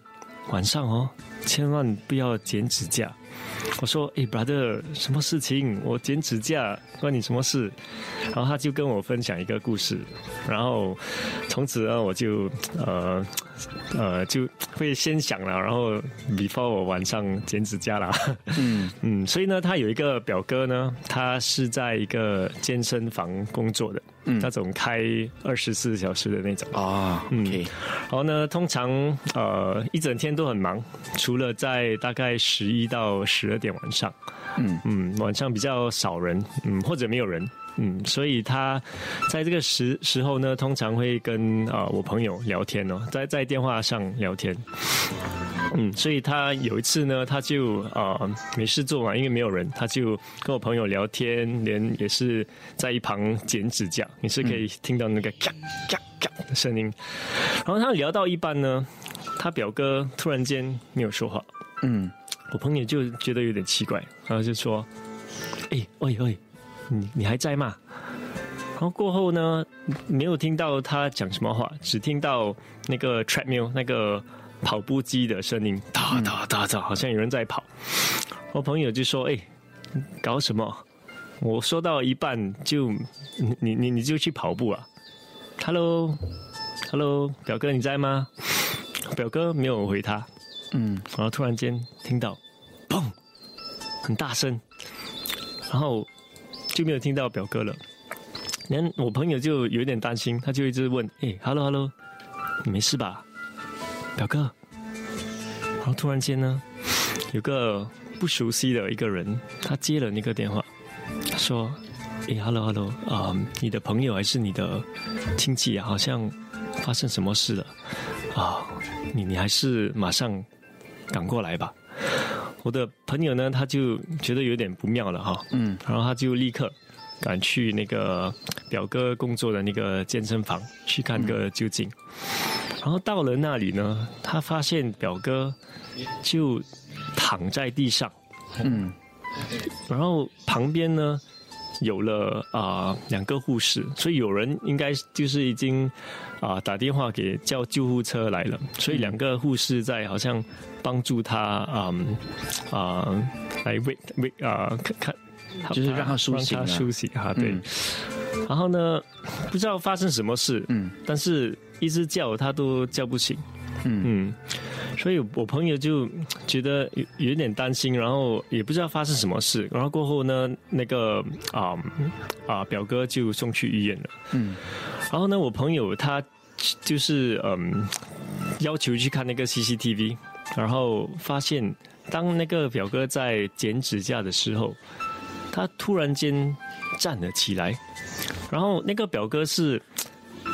Speaker 9: 晚上哦，千万不要剪指甲。”我说：“哎，brother，什么事情？我剪指甲关你什么事？”然后他就跟我分享一个故事，然后从此呢，我就呃呃就会先想了，然后 before 我晚上剪指甲啦。嗯 嗯，所以呢，他有一个表哥呢，他是在一个健身房工作的，那种开二十四小时的那种。
Speaker 2: 啊。嗯，
Speaker 9: 然后呢，通常呃一整天都很忙，除了在大概十一到十二点晚上，
Speaker 2: 嗯。
Speaker 9: 嗯，晚上比较少人，嗯，或者没有人。嗯，所以他在这个时时候呢，通常会跟啊、呃、我朋友聊天哦，在在电话上聊天。嗯，所以他有一次呢，他就呃没事做嘛，因为没有人，他就跟我朋友聊天，连也是在一旁剪指甲，你是可以听到那个咔咔咔的声音。然后他聊到一半呢，他表哥突然间没有说话，
Speaker 2: 嗯，
Speaker 9: 我朋友就觉得有点奇怪，然后就说：“哎，喂喂。”你你还在吗？然后过后呢，没有听到他讲什么话，只听到那个 treadmill 那个跑步机的声音，哒哒哒哒，好像有人在跑。我朋友就说：“哎，搞什么？我说到一半就你你你你就去跑步啊？”Hello，Hello，表哥你在吗？表哥没有回他。嗯，然后突然间听到，砰，很大声，然后。就没有听到表哥了，连我朋友就有点担心，他就一直问：“哎，hello hello，你没事吧，表哥？”然后突然间呢，有个不熟悉的一个人，他接了那个电话，他说：“哎，hello hello，啊、你的朋友还是你的亲戚啊？好像发生什么事了啊？你你还是马上赶过来吧。”我的朋友呢，他就觉得有点不妙了哈，嗯，然后他就立刻赶去那个表哥工作的那个健身房去看个究竟。然后到了那里呢，他发现表哥就躺在地上，嗯，然后旁边呢有了啊两个护士，所以有人应该就是已经啊打电话给叫救护车来了，所以两个护士在好像帮助他啊啊来喂喂啊看看，
Speaker 2: 就是让他苏醒啊。
Speaker 9: 让他苏醒啊，对。然后呢，不知道发生什么事，嗯，但是一直叫他都叫不醒，嗯。嗯，所以我朋友就觉得有有点担心，然后也不知道发生什么事，然后过后呢，那个啊啊表哥就送去医院了，嗯，然后呢，我朋友他就是嗯要求去看那个 CCTV，然后发现当那个表哥在剪指甲的时候，他突然间站了起来。然后那个表哥是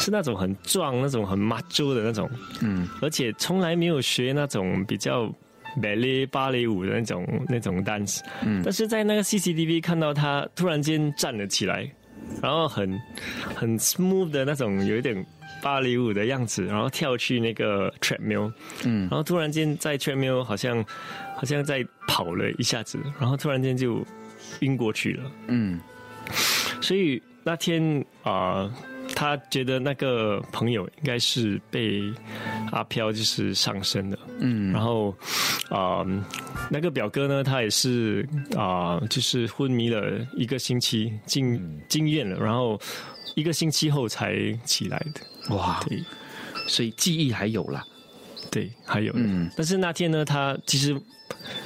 Speaker 9: 是那种很壮、那种很 macho 的那种，嗯，而且从来没有学那种比较 ballet 芭蕾舞的那种那种 dance，嗯，但是在那个 CCTV 看到他突然间站了起来，然后很很 smooth 的那种有一点芭蕾舞的样子，然后跳去那个 treadmill，嗯，然后突然间在 treadmill 好像好像在跑了一下子，然后突然间就晕过去了，嗯，所以。那天啊，他觉得那个朋友应该是被阿飘就是上身的，嗯，然后啊，那个表哥呢，他也是啊，就是昏迷了一个星期，进进院了，然后一个星期后才起来的。
Speaker 2: 哇，对，所以记忆还有啦，
Speaker 9: 对，还有，嗯，但是那天呢，他其实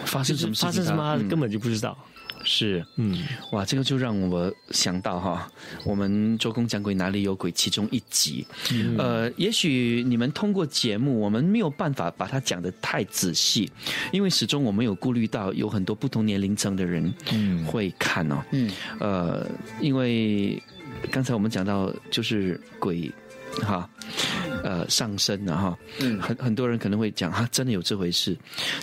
Speaker 2: 发生什么
Speaker 9: 发生什么，他根本就不知道。
Speaker 2: 是，嗯，哇，这个就让我想到哈，我们周公讲鬼哪里有鬼其中一集，嗯。呃，也许你们通过节目，我们没有办法把它讲的太仔细，因为始终我们有顾虑到有很多不同年龄层的人会看哦，嗯，呃，因为刚才我们讲到就是鬼。哈，呃，上升了哈，嗯，很很多人可能会讲哈，真的有这回事，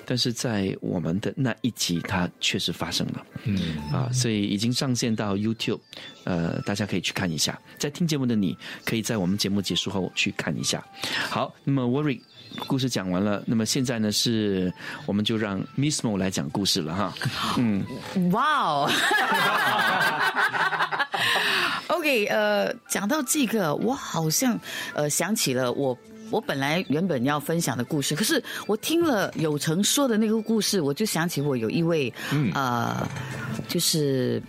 Speaker 2: 但是在我们的那一集，它确实发生了，嗯，啊，所以已经上线到 YouTube，呃，大家可以去看一下。在听节目的你，可以在我们节目结束后去看一下。好，那么 Worry 故事讲完了，那么现在呢，是我们就让 Miss Mo 来讲故事了哈，
Speaker 4: 嗯，哇哦。OK，呃，讲到这个，我好像呃想起了我我本来原本要分享的故事，可是我听了有成说的那个故事，我就想起我有一位呃，就是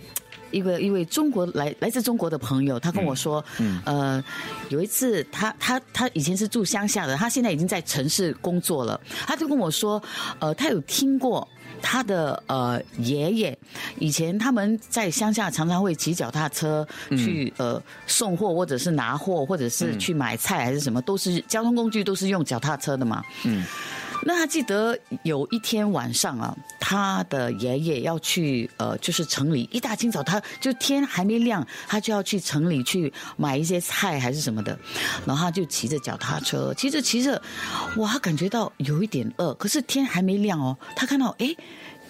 Speaker 4: 一个一位中国来来自中国的朋友，他跟我说，呃，有一次他他他以前是住乡下的，他现在已经在城市工作了，他就跟我说，呃，他有听过。他的呃爷爷以前他们在乡下常常会骑脚踏车去呃送货或者是拿货或者是去买菜还是什么都是交通工具都是用脚踏车的嘛。嗯。那他记得有一天晚上啊，他的爷爷要去呃就是城里一大清早他就天还没亮他就要去城里去买一些菜还是什么的，然后他就骑着脚踏车骑着骑着，哇他感觉到有一点饿，可是天还没亮哦，他看到哎。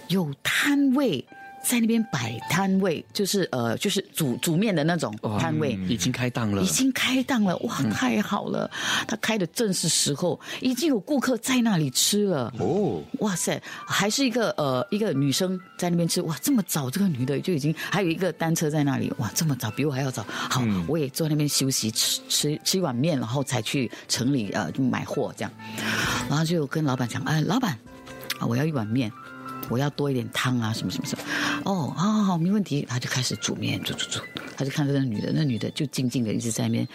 Speaker 4: 有摊位在那边摆摊位，就是呃，就是煮煮面的那种摊位，
Speaker 2: 已经开档了，
Speaker 4: 已经开档了，哇，太好了！他开的正是时候，已经有顾客在那里吃了。哦，哇塞，还是一个呃一个女生在那边吃，哇，这么早，这个女的就已经还有一个单车在那里，哇，这么早，比我还要早。好，我也坐那边休息，吃吃吃一碗面，然后才去城里呃买货这样，然后就跟老板讲，哎，老板啊，我要一碗面。我要多一点汤啊，什么什么什么，哦，好好好，没问题。他就开始煮面，煮煮煮。他就看着那女的，那女的就静静的一直在那边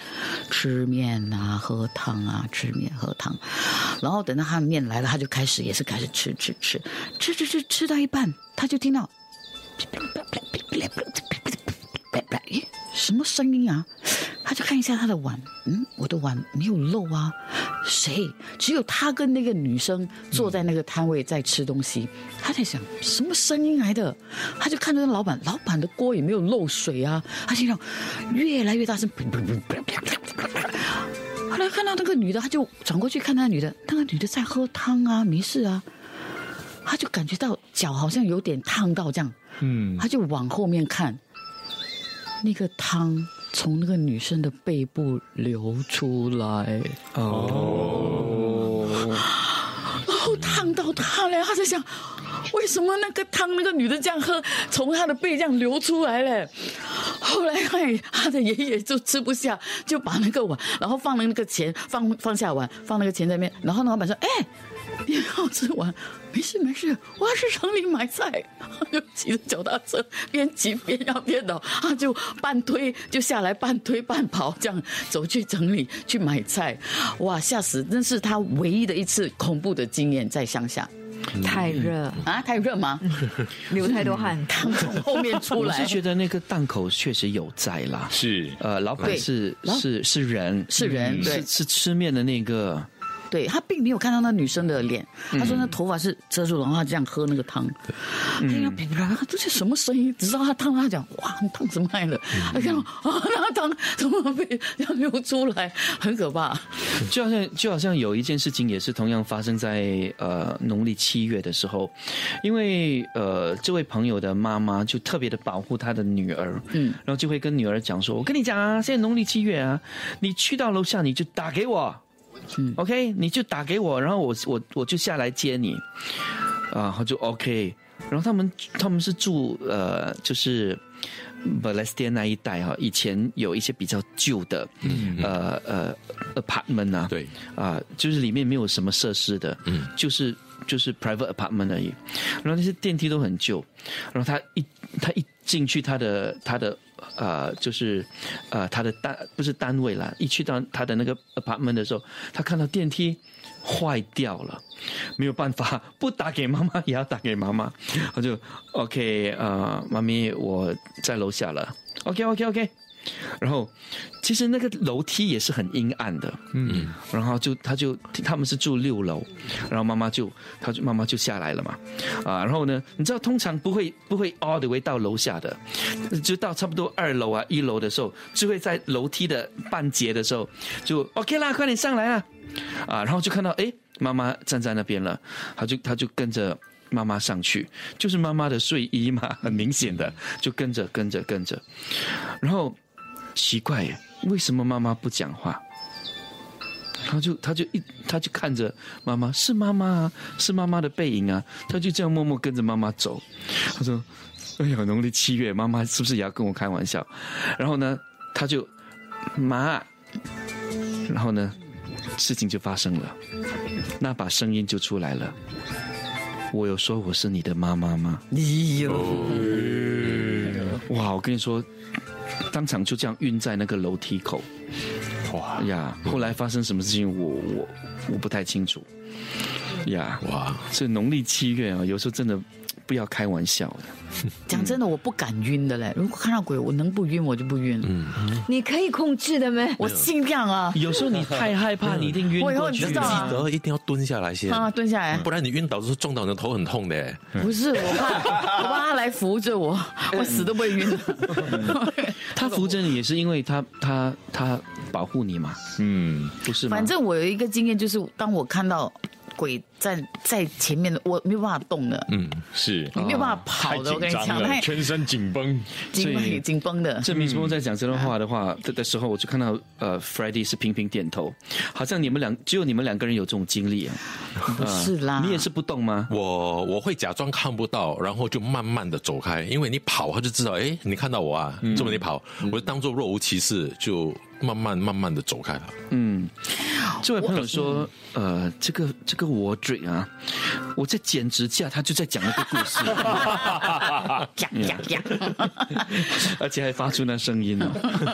Speaker 4: 吃面啊，喝汤啊，吃面喝汤。然后等到他的面来了，他就开始也是开始吃吃吃，吃吃吃吃到一半，他就听到，什么声音啊？他就看一下他的碗，嗯，我的碗没有漏啊。谁？只有他跟那个女生坐在那个摊位在吃东西。他在想什么声音来的？他就看着那老板，老板的锅也没有漏水啊。他心想越来越大声，后来看到那个女的，他就转过去看那女的，那个女的在喝汤啊，没事啊。他就感觉到脚好像有点烫到这样，嗯，他就往后面看，那个汤。从那个女生的背部流出来哦，然后烫到他了，他在想，为什么那个汤那个女的这样喝，从她的背这样流出来嘞？后来哎，他的爷爷就吃不下，就把那个碗，然后放了那个钱，放放下碗，放那个钱在那边。然后老板说：“哎，你要吃完？没事没事，我要去城里买菜。”就骑着脚踏车，边骑边要边倒，他就半推就下来，半推半跑，这样走去城里去买菜。哇，吓死！那是他唯一的一次恐怖的经验，在乡下。
Speaker 3: 太热
Speaker 4: 啊！太热吗？
Speaker 3: 流太多汗，
Speaker 4: 汤从后面出来。
Speaker 2: 我是觉得那个档口确实有在啦，
Speaker 7: 是
Speaker 2: 呃，老板是是是人，
Speaker 4: 是人，是，
Speaker 2: 是吃面的那个。
Speaker 4: 对他并没有看到那女生的脸，他说那头发是遮住，然后他这样喝那个汤。哎呀，噼噼啪，这是什么声音？只知道他烫，他讲哇，烫什么来了？他看到啊，那汤怎么被要流出来？很可怕。
Speaker 2: 就好像就好像有一件事情也是同样发生在呃农历七月的时候，因为呃这位朋友的妈妈就特别的保护她的女儿，嗯，然后就会跟女儿讲说：“我跟你讲啊，现在农历七月啊，你去到楼下你就打给我。” OK，你就打给我，然后我我我就下来接你，啊，他就 OK，然后他们他们是住呃，就是 b a l e s t i a 那一带哈，以前有一些比较旧的，嗯。呃呃 apartment 啊，
Speaker 6: 对，
Speaker 2: 啊，就是里面没有什么设施的，嗯，就是就是 private apartment 而已，然后那些电梯都很旧，然后他一他一进去他的他的。呃，就是呃，他的单不是单位啦。一去到他的那个 apartment 的时候，他看到电梯坏掉了，没有办法，不打给妈妈也要打给妈妈。我就 OK，呃，妈咪我在楼下了。OK，OK，OK。然后，其实那个楼梯也是很阴暗的，嗯，然后就他就他们是住六楼，然后妈妈就他就妈妈就下来了嘛，啊，然后呢，你知道通常不会不会 all the way 到楼下的，就到差不多二楼啊一楼的时候，就会在楼梯的半截的时候就 OK 啦，快点上来啊，啊，然后就看到哎妈妈站在那边了，他就他就跟着妈妈上去，就是妈妈的睡衣嘛，很明显的就跟着跟着跟着，然后。奇怪耶，为什么妈妈不讲话？他就他就一他就看着妈妈，是妈妈啊，是妈妈的背影啊，他就这样默默跟着妈妈走。他说：“哎呀，农历七月，妈妈是不是也要跟我开玩笑？”然后呢，他就妈，然后呢，事情就发生了，那把声音就出来了。我有说我是你的妈妈吗？
Speaker 4: 你有？
Speaker 2: 哇，我跟你说。当场就这样晕在那个楼梯口，哇呀！后来发生什么事情，我我我不太清楚，呀哇！这农历七月啊，有时候真的不要开玩笑的。
Speaker 4: 讲真的，我不敢晕的嘞。如果看到鬼，我能不晕我就不晕。嗯，
Speaker 3: 你可以控制的吗？
Speaker 4: 我尽量啊。
Speaker 2: 有时候你太害怕，你一定晕
Speaker 4: 我以后
Speaker 6: 记得一定要蹲下来先
Speaker 4: 啊，蹲下来，
Speaker 6: 不然你晕倒的时候撞到你的头很痛的。
Speaker 4: 不是，我怕我怕他来扶着我，我死都不会晕。
Speaker 2: 他扶着你也是因为他他他保护你嘛。嗯，不是。
Speaker 4: 反正我有一个经验，就是当我看到。鬼在在前面的，我没有办法动的。嗯，
Speaker 7: 是
Speaker 4: 你没有办法跑的。我跟你讲，
Speaker 7: 太全身紧绷，
Speaker 4: 紧绷紧绷的。
Speaker 2: 郑明说在讲这段话的话的的时候，我就看到呃 f r e d d y 是频频点头，好像你们两只有你们两个人有这种经历啊。
Speaker 4: 不是啦，
Speaker 2: 你也是不动吗？
Speaker 6: 我我会假装看不到，然后就慢慢的走开，因为你跑他就知道，哎，你看到我啊，这么你跑，我就当做若无其事就。慢慢慢慢的走开了。嗯，
Speaker 2: 这位朋友说，呃，这个这个我嘴啊，我在剪指甲，他就在讲那个故事，
Speaker 4: 讲 讲讲，
Speaker 2: 而且还发出那声音呢。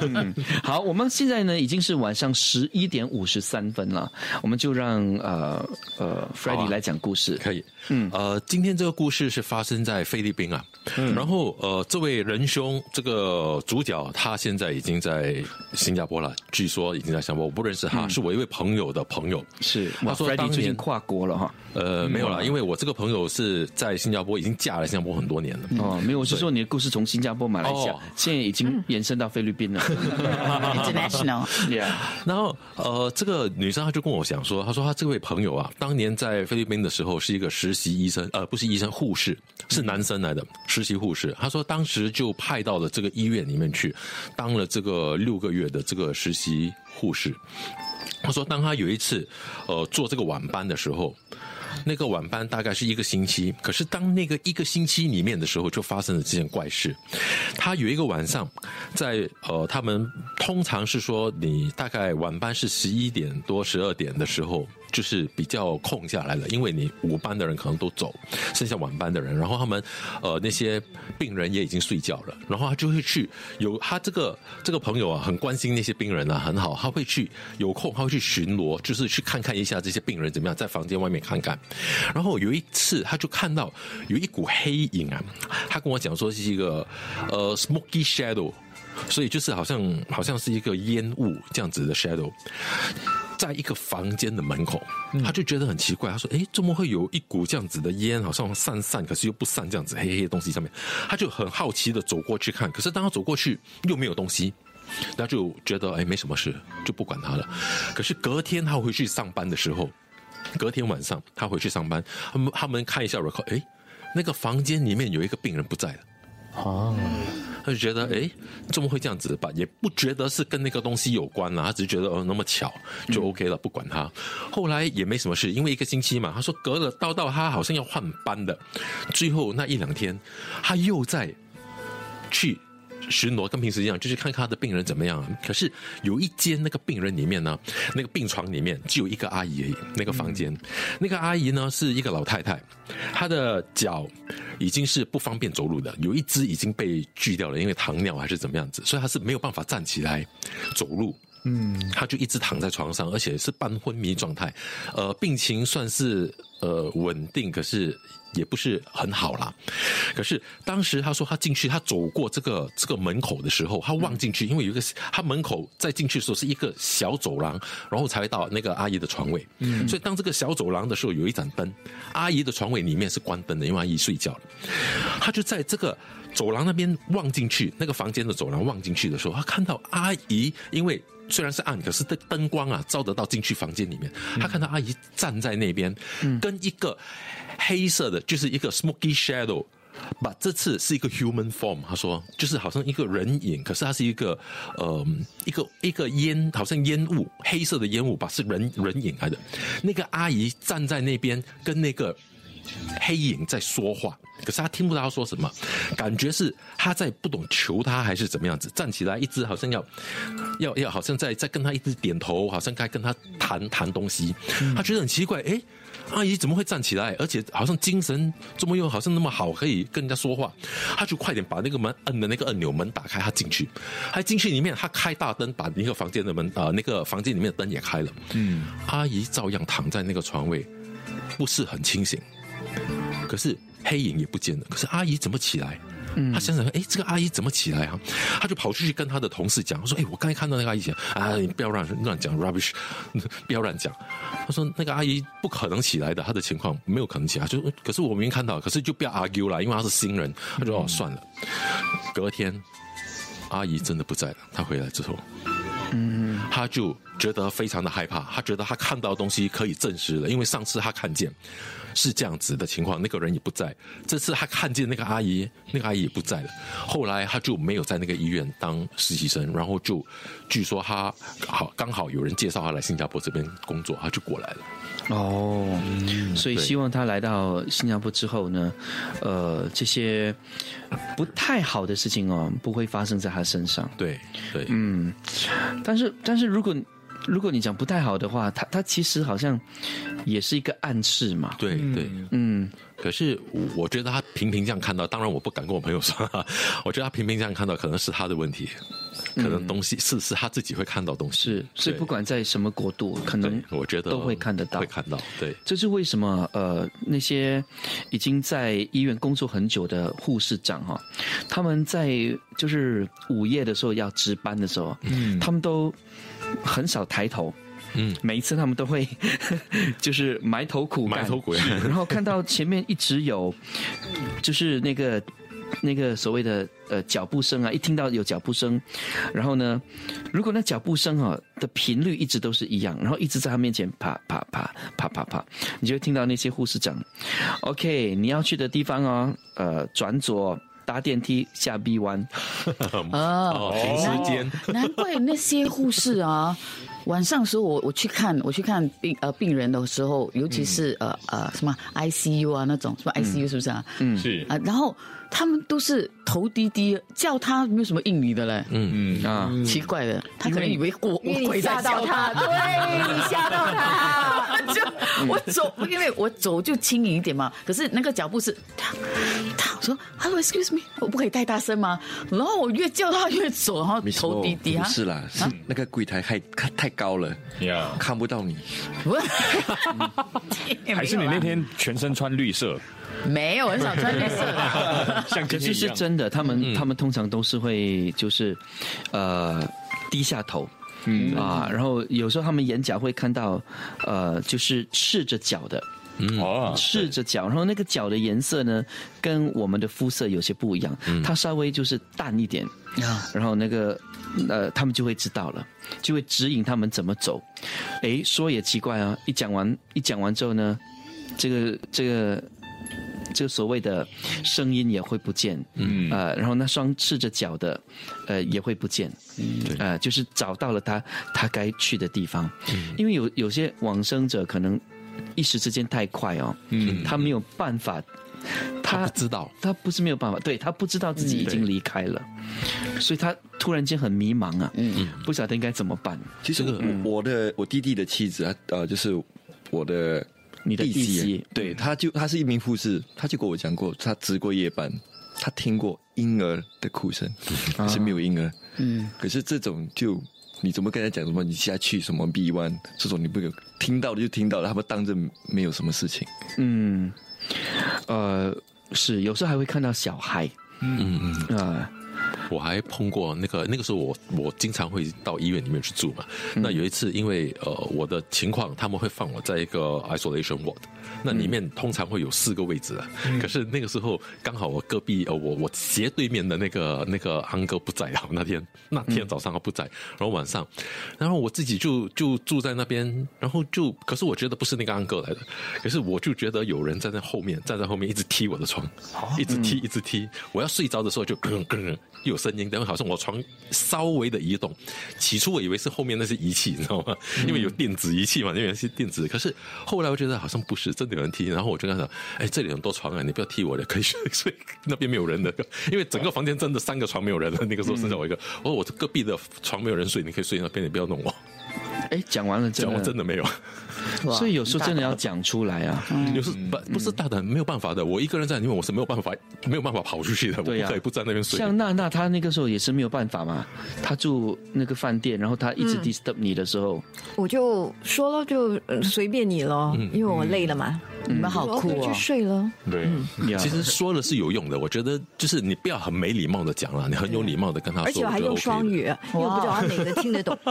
Speaker 2: 好，我们现在呢已经是晚上十一点五十三分了，我们就让呃呃 f r e d d y 来讲故事，
Speaker 6: 可以。嗯，呃，今天这个故事是发生在菲律宾啊，然后呃，这位仁兄这个主角他现在已经在新加坡。了，据说已经在新加坡，我不认识他，是我一位朋友的朋友。
Speaker 2: 是，
Speaker 6: 他说当年
Speaker 2: 跨国了哈。
Speaker 6: 呃，没有了，因为我这个朋友是在新加坡，已经嫁了新加坡很多年了。
Speaker 2: 哦，没有，我是说你的故事从新加坡、马来西亚，现在已经延伸到菲律宾了。
Speaker 4: International，yeah。
Speaker 6: 然后呃，这个女生她就跟我讲说，她说她这位朋友啊，当年在菲律宾的时候是一个实习医生，呃，不是医生，护士，是男生来的实习护士。她说当时就派到了这个医院里面去，当了这个六个月的这个实习护士。他说，当他有一次，呃，做这个晚班的时候。那个晚班大概是一个星期，可是当那个一个星期里面的时候，就发生了这件怪事。他有一个晚上，在呃，他们通常是说，你大概晚班是十一点多、十二点的时候。就是比较空下来了，因为你午班的人可能都走，剩下晚班的人，然后他们呃那些病人也已经睡觉了，然后他就会去有他这个这个朋友啊，很关心那些病人啊，很好，他会去有空他会去巡逻，就是去看看一下这些病人怎么样，在房间外面看看。然后有一次他就看到有一股黑影啊，他跟我讲说是一个呃 smoky shadow，所以就是好像好像是一个烟雾这样子的 shadow。在一个房间的门口，他就觉得很奇怪。他说：“哎，怎么会有一股这样子的烟，好像散散，可是又不散，这样子黑黑的东西上面。”他就很好奇的走过去看，可是当他走过去又没有东西，他就觉得哎没什么事，就不管他了。可是隔天他回去上班的时候，隔天晚上他回去上班，他们他们看一下 record，哎，那个房间里面有一个病人不在了。哦，他就觉得哎，怎么会这样子吧？也不觉得是跟那个东西有关了，他只是觉得哦那么巧就 OK 了，不管他。后来也没什么事，因为一个星期嘛，他说隔了到到他好像要换班的，最后那一两天他又在去。巡逻跟平时一样，就是看看他的病人怎么样。可是有一间那个病人里面呢，那个病床里面只有一个阿姨而已。那个房间，那个阿姨呢是一个老太太，她的脚已经是不方便走路的，有一只已经被锯掉了，因为糖尿还是怎么样子，所以她是没有办法站起来走路。嗯，她就一直躺在床上，而且是半昏迷状态。呃，病情算是呃稳定，可是。也不是很好啦，可是当时他说他进去，他走过这个这个门口的时候，他望进去，因为有一个他门口再进去的时候是一个小走廊，然后才会到那个阿姨的床位。嗯，所以当这个小走廊的时候有一盏灯，阿姨的床位里面是关灯的，因为阿姨睡觉了。他就在这个走廊那边望进去，那个房间的走廊望进去的时候，他看到阿姨，因为虽然是暗，可是灯灯光啊照得到进去房间里面，他看到阿姨站在那边，跟一个。黑色的就是一个 smoky shadow，把这次是一个 human form。他说，就是好像一个人影，可是它是一个呃一个一个烟，好像烟雾，黑色的烟雾，吧是人人影来的。那个阿姨站在那边，跟那个黑影在说话，可是他听不到他说什么，感觉是他在不懂求他还是怎么样子。站起来，一直好像要要要，好像在在跟他一直点头，好像该跟他谈谈东西。他觉得很奇怪，哎。阿姨怎么会站起来？而且好像精神这么又好像那么好，可以跟人家说话。他就快点把那个门摁的那个按钮，门打开，他进去。他进去里面，他开大灯，把那个房间的门啊，那个房间里面的灯也开了。嗯，阿姨照样躺在那个床位，不是很清醒。可是黑影也不见了。可是阿姨怎么起来？他想想，哎，这个阿姨怎么起来啊？他就跑出去跟他的同事讲，说：“哎，我刚才看到那个阿姨讲，啊，你不要乱乱讲 rubbish，不要乱讲。”他说：“那个阿姨不可能起来的，她的情况没有可能起来。就可是我明明看到，可是就不要 argue 了，因为她是新人。”他说：“哦，算了。”隔天，阿姨真的不在了。她回来之后，嗯，他就觉得非常的害怕。他觉得他看到的东西可以证实了，因为上次他看见。是这样子的情况，那个人也不在。这次他看见那个阿姨，那个阿姨也不在了。后来他就没有在那个医院当实习生，然后就据说他好刚好有人介绍他来新加坡这边工作，他就过来了。
Speaker 2: 哦，所以希望他来到新加坡之后呢，呃，这些不太好的事情哦，不会发生在他身上。
Speaker 6: 对对，
Speaker 2: 嗯，但是但是如果。如果你讲不太好的话，他他其实好像也是一个暗示嘛。
Speaker 6: 对对，嗯。可是我觉得他频频这样看到，当然我不敢跟我朋友说。我觉得他频频这样看到，可能是他的问题，可能东西是是他自己会看到东西。
Speaker 2: 是，所以不管在什么国度，可能
Speaker 6: 我觉得
Speaker 2: 都会看得到，
Speaker 6: 会看到。对，
Speaker 2: 这是为什么？呃，那些已经在医院工作很久的护士长哈，他们在就是午夜的时候要值班的时候，嗯，他们都。很少抬头，嗯，每一次他们都会 就是埋头苦干，
Speaker 6: 埋头苦
Speaker 2: 干，然后看到前面一直有，就是那个那个所谓的呃脚步声啊，一听到有脚步声，然后呢，如果那脚步声啊的频率一直都是一样，然后一直在他面前啪啪啪啪啪啪，你就会听到那些护士长，OK，你要去的地方哦，呃，转左。搭电梯下 B 弯。
Speaker 4: 哦，
Speaker 6: 停时间，
Speaker 4: 难怪那些护士啊，晚上时候我我去看我去看病呃病人的时候，尤其是呃呃什么 ICU 啊那种什么 ICU 是不是啊？
Speaker 2: 嗯。
Speaker 7: 是。
Speaker 4: 啊，然后他们都是头低低，叫他没有什么应你的嘞，
Speaker 6: 嗯
Speaker 7: 嗯
Speaker 2: 啊，
Speaker 4: 奇怪的，他可能以为我鬼在
Speaker 3: 吓到
Speaker 4: 叫
Speaker 3: 他，对你吓到他，
Speaker 4: 就我走，因为我走就轻盈一点嘛。可是那个脚步是，他他我说 “Hello, excuse me”，我不可以太大声吗？然后我越叫他越走，然后头低低啊
Speaker 8: 不。是啦，是那个柜台太太太高了，
Speaker 7: 呀，
Speaker 8: 看不到你。
Speaker 7: 还是你那天全身穿绿色，
Speaker 4: 没有很少穿绿色。的，
Speaker 7: 像
Speaker 2: 可是。是真的，他们、他们通常都是会就是，呃，低下头。嗯。啊，然后有时候他们眼角会看到，呃，就是赤着脚的，
Speaker 7: 哦，
Speaker 2: 赤着脚，然后那个脚的颜色呢，跟我们的肤色有些不一样，它稍微就是淡一点，然后那个呃，他们就会知道了，就会指引他们怎么走。哎，说也奇怪啊，一讲完一讲完之后呢，这个这个。这个所谓的声音也会不见，嗯，呃，然后那双赤着脚的，呃，也会不见，嗯，呃，就是找到了他他该去的地方，因为有有些往生者可能一时之间太快哦，嗯，他没有办法，
Speaker 6: 他不知道，
Speaker 2: 他不是没有办法，对他不知道自己已经离开了，所以他突然间很迷茫啊，嗯，不晓得应该怎么办。
Speaker 8: 其实我我的我弟弟的妻子啊，呃，就是我的
Speaker 2: 你的
Speaker 8: 弟
Speaker 2: 弟媳
Speaker 8: 对，他就他是一名护士，他就跟我讲过，他值过夜班，他听过婴儿的哭声，可是没有婴儿，
Speaker 4: 嗯，
Speaker 8: 可是这种就你怎么跟他讲什么？你下去什么 B 湾这种你不有听到的就听到了，他们当着没有什么事情。
Speaker 2: 嗯，呃，是有时候还会看到小孩，
Speaker 6: 嗯嗯，
Speaker 2: 啊、
Speaker 6: 我还碰过那个那个时候我我经常会到医院里面去住嘛。那有一次因为呃我的情况，他们会放我在一个 isolation ward，那里面通常会有四个位置的。可是那个时候刚好我隔壁呃我我斜对面的那个那个安哥不在啊，那天。那天早上他不在，然后晚上，然后我自己就就住在那边，然后就可是我觉得不是那个安哥来的，可是我就觉得有人站在后面，站在后面一直踢我的床，一直踢一直踢，我要睡着的时候就咯咯咯有声音，然后好像我床稍微的移动。起初我以为是后面那些仪器，你知道吗？因为有电子仪器嘛，那边是电子。可是后来我觉得好像不是，真的有人踢。然后我就跟他讲：“哎，这里很多床啊，你不要踢我的，可以睡睡。那边没有人的，因为整个房间真的三个床没有人了。那个时候剩下我一个，哦，我隔壁的床没有人睡，你可以睡那边，你不要弄我。
Speaker 2: 哎，讲完了
Speaker 6: 讲
Speaker 2: 的
Speaker 6: 完真的没有。
Speaker 2: 所以有时候真的要讲出来啊。
Speaker 6: 有时不不是大胆，没有办法的。我一个人在里面，我是没有办法没有办法跑出去的。
Speaker 2: 对呀
Speaker 6: 不在那边睡。
Speaker 2: 像娜娜，她那个时候也是没有办法嘛，她住那个饭店，然后她一直 disturb 你的时候，
Speaker 3: 我就说了就呃随便你了，因为我累了嘛。
Speaker 4: 你们好酷哦
Speaker 3: 我说去！睡了。
Speaker 7: 对，
Speaker 6: 其实说了是有用的，我觉得就是你不要很没礼貌的讲了，你很有礼貌的跟他说，
Speaker 3: 而且我还用双语，因为我不知道他哪个听得懂。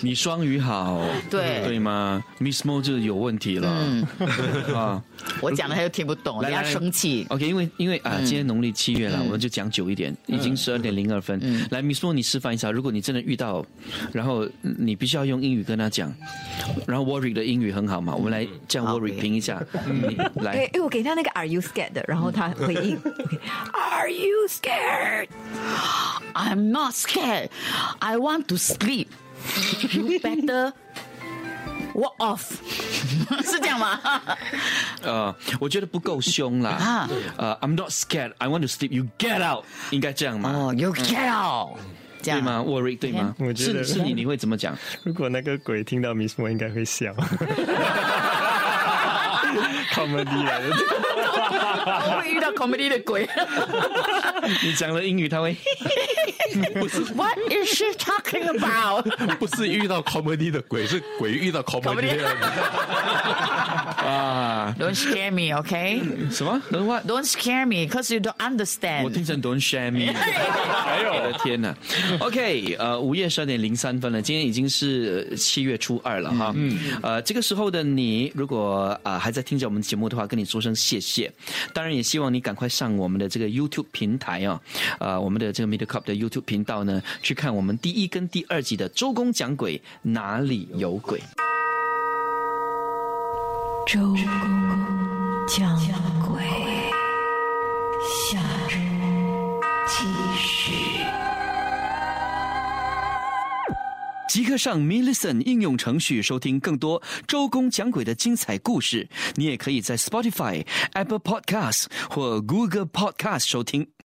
Speaker 2: 你双语好，
Speaker 4: 对
Speaker 2: 对吗？Miss Mo 就有问题了，啊。
Speaker 4: 我讲的他又听不懂，人家生气。
Speaker 2: OK，因为因为啊，今天农历七月了，我们就讲久一点，已经十二点零二分。来，Miss Mo，你示范一下，如果你真的遇到，然后你必须要用英语跟他讲，然后 Warwick 的英语很好嘛，我们来这样 Warwick 评一下，来，
Speaker 3: 哎，我给他那个 Are you scared 的，然后他回应 Are you
Speaker 4: scared？I'm not scared. I want to sleep. You better walk off. 是这样吗？
Speaker 2: 呃，我觉得不够凶啦
Speaker 4: 啊。
Speaker 2: 呃，I'm not scared. I want to sleep. You get out，应该这样吗？
Speaker 4: 哦，You get out，这样
Speaker 2: 对吗？Warwick 对吗？
Speaker 9: 我觉得
Speaker 2: 是是你，你会怎么讲？
Speaker 9: 如果那个鬼听到 Miss Mo 应该会笑。comedy 来的，
Speaker 4: 我会遇到 comedy 的鬼。
Speaker 2: 你讲了英语，他会
Speaker 6: 不是
Speaker 4: What is she talking about？
Speaker 6: 不是遇到 comedy 的鬼，是鬼遇到 comedy 的。
Speaker 2: 啊
Speaker 4: ？Don't scare me, OK?
Speaker 2: 什么
Speaker 4: ？Don't scare me, cause you don't understand.
Speaker 2: 我听成 Don't share me，哎呦我的天呐 OK，呃，午夜十二点零三分了，今天已经是呃七月初二了哈。嗯，呃，这个时候的你，如果啊、还在听着我们节目的话，跟你说声谢谢。当然，也希望你赶快上我们的这个 YouTube 平台啊、呃，我们的这个 Media Cup 的 YouTube 频道呢，去看我们第一跟第二集的周公讲鬼哪里有鬼。
Speaker 11: 周公
Speaker 3: 讲鬼，下周继续。
Speaker 2: 即刻上 Me Listen 应用程序收听更多周公讲鬼的精彩故事。你也可以在 Spotify、Apple Podcasts 或 Google Podcast 收听。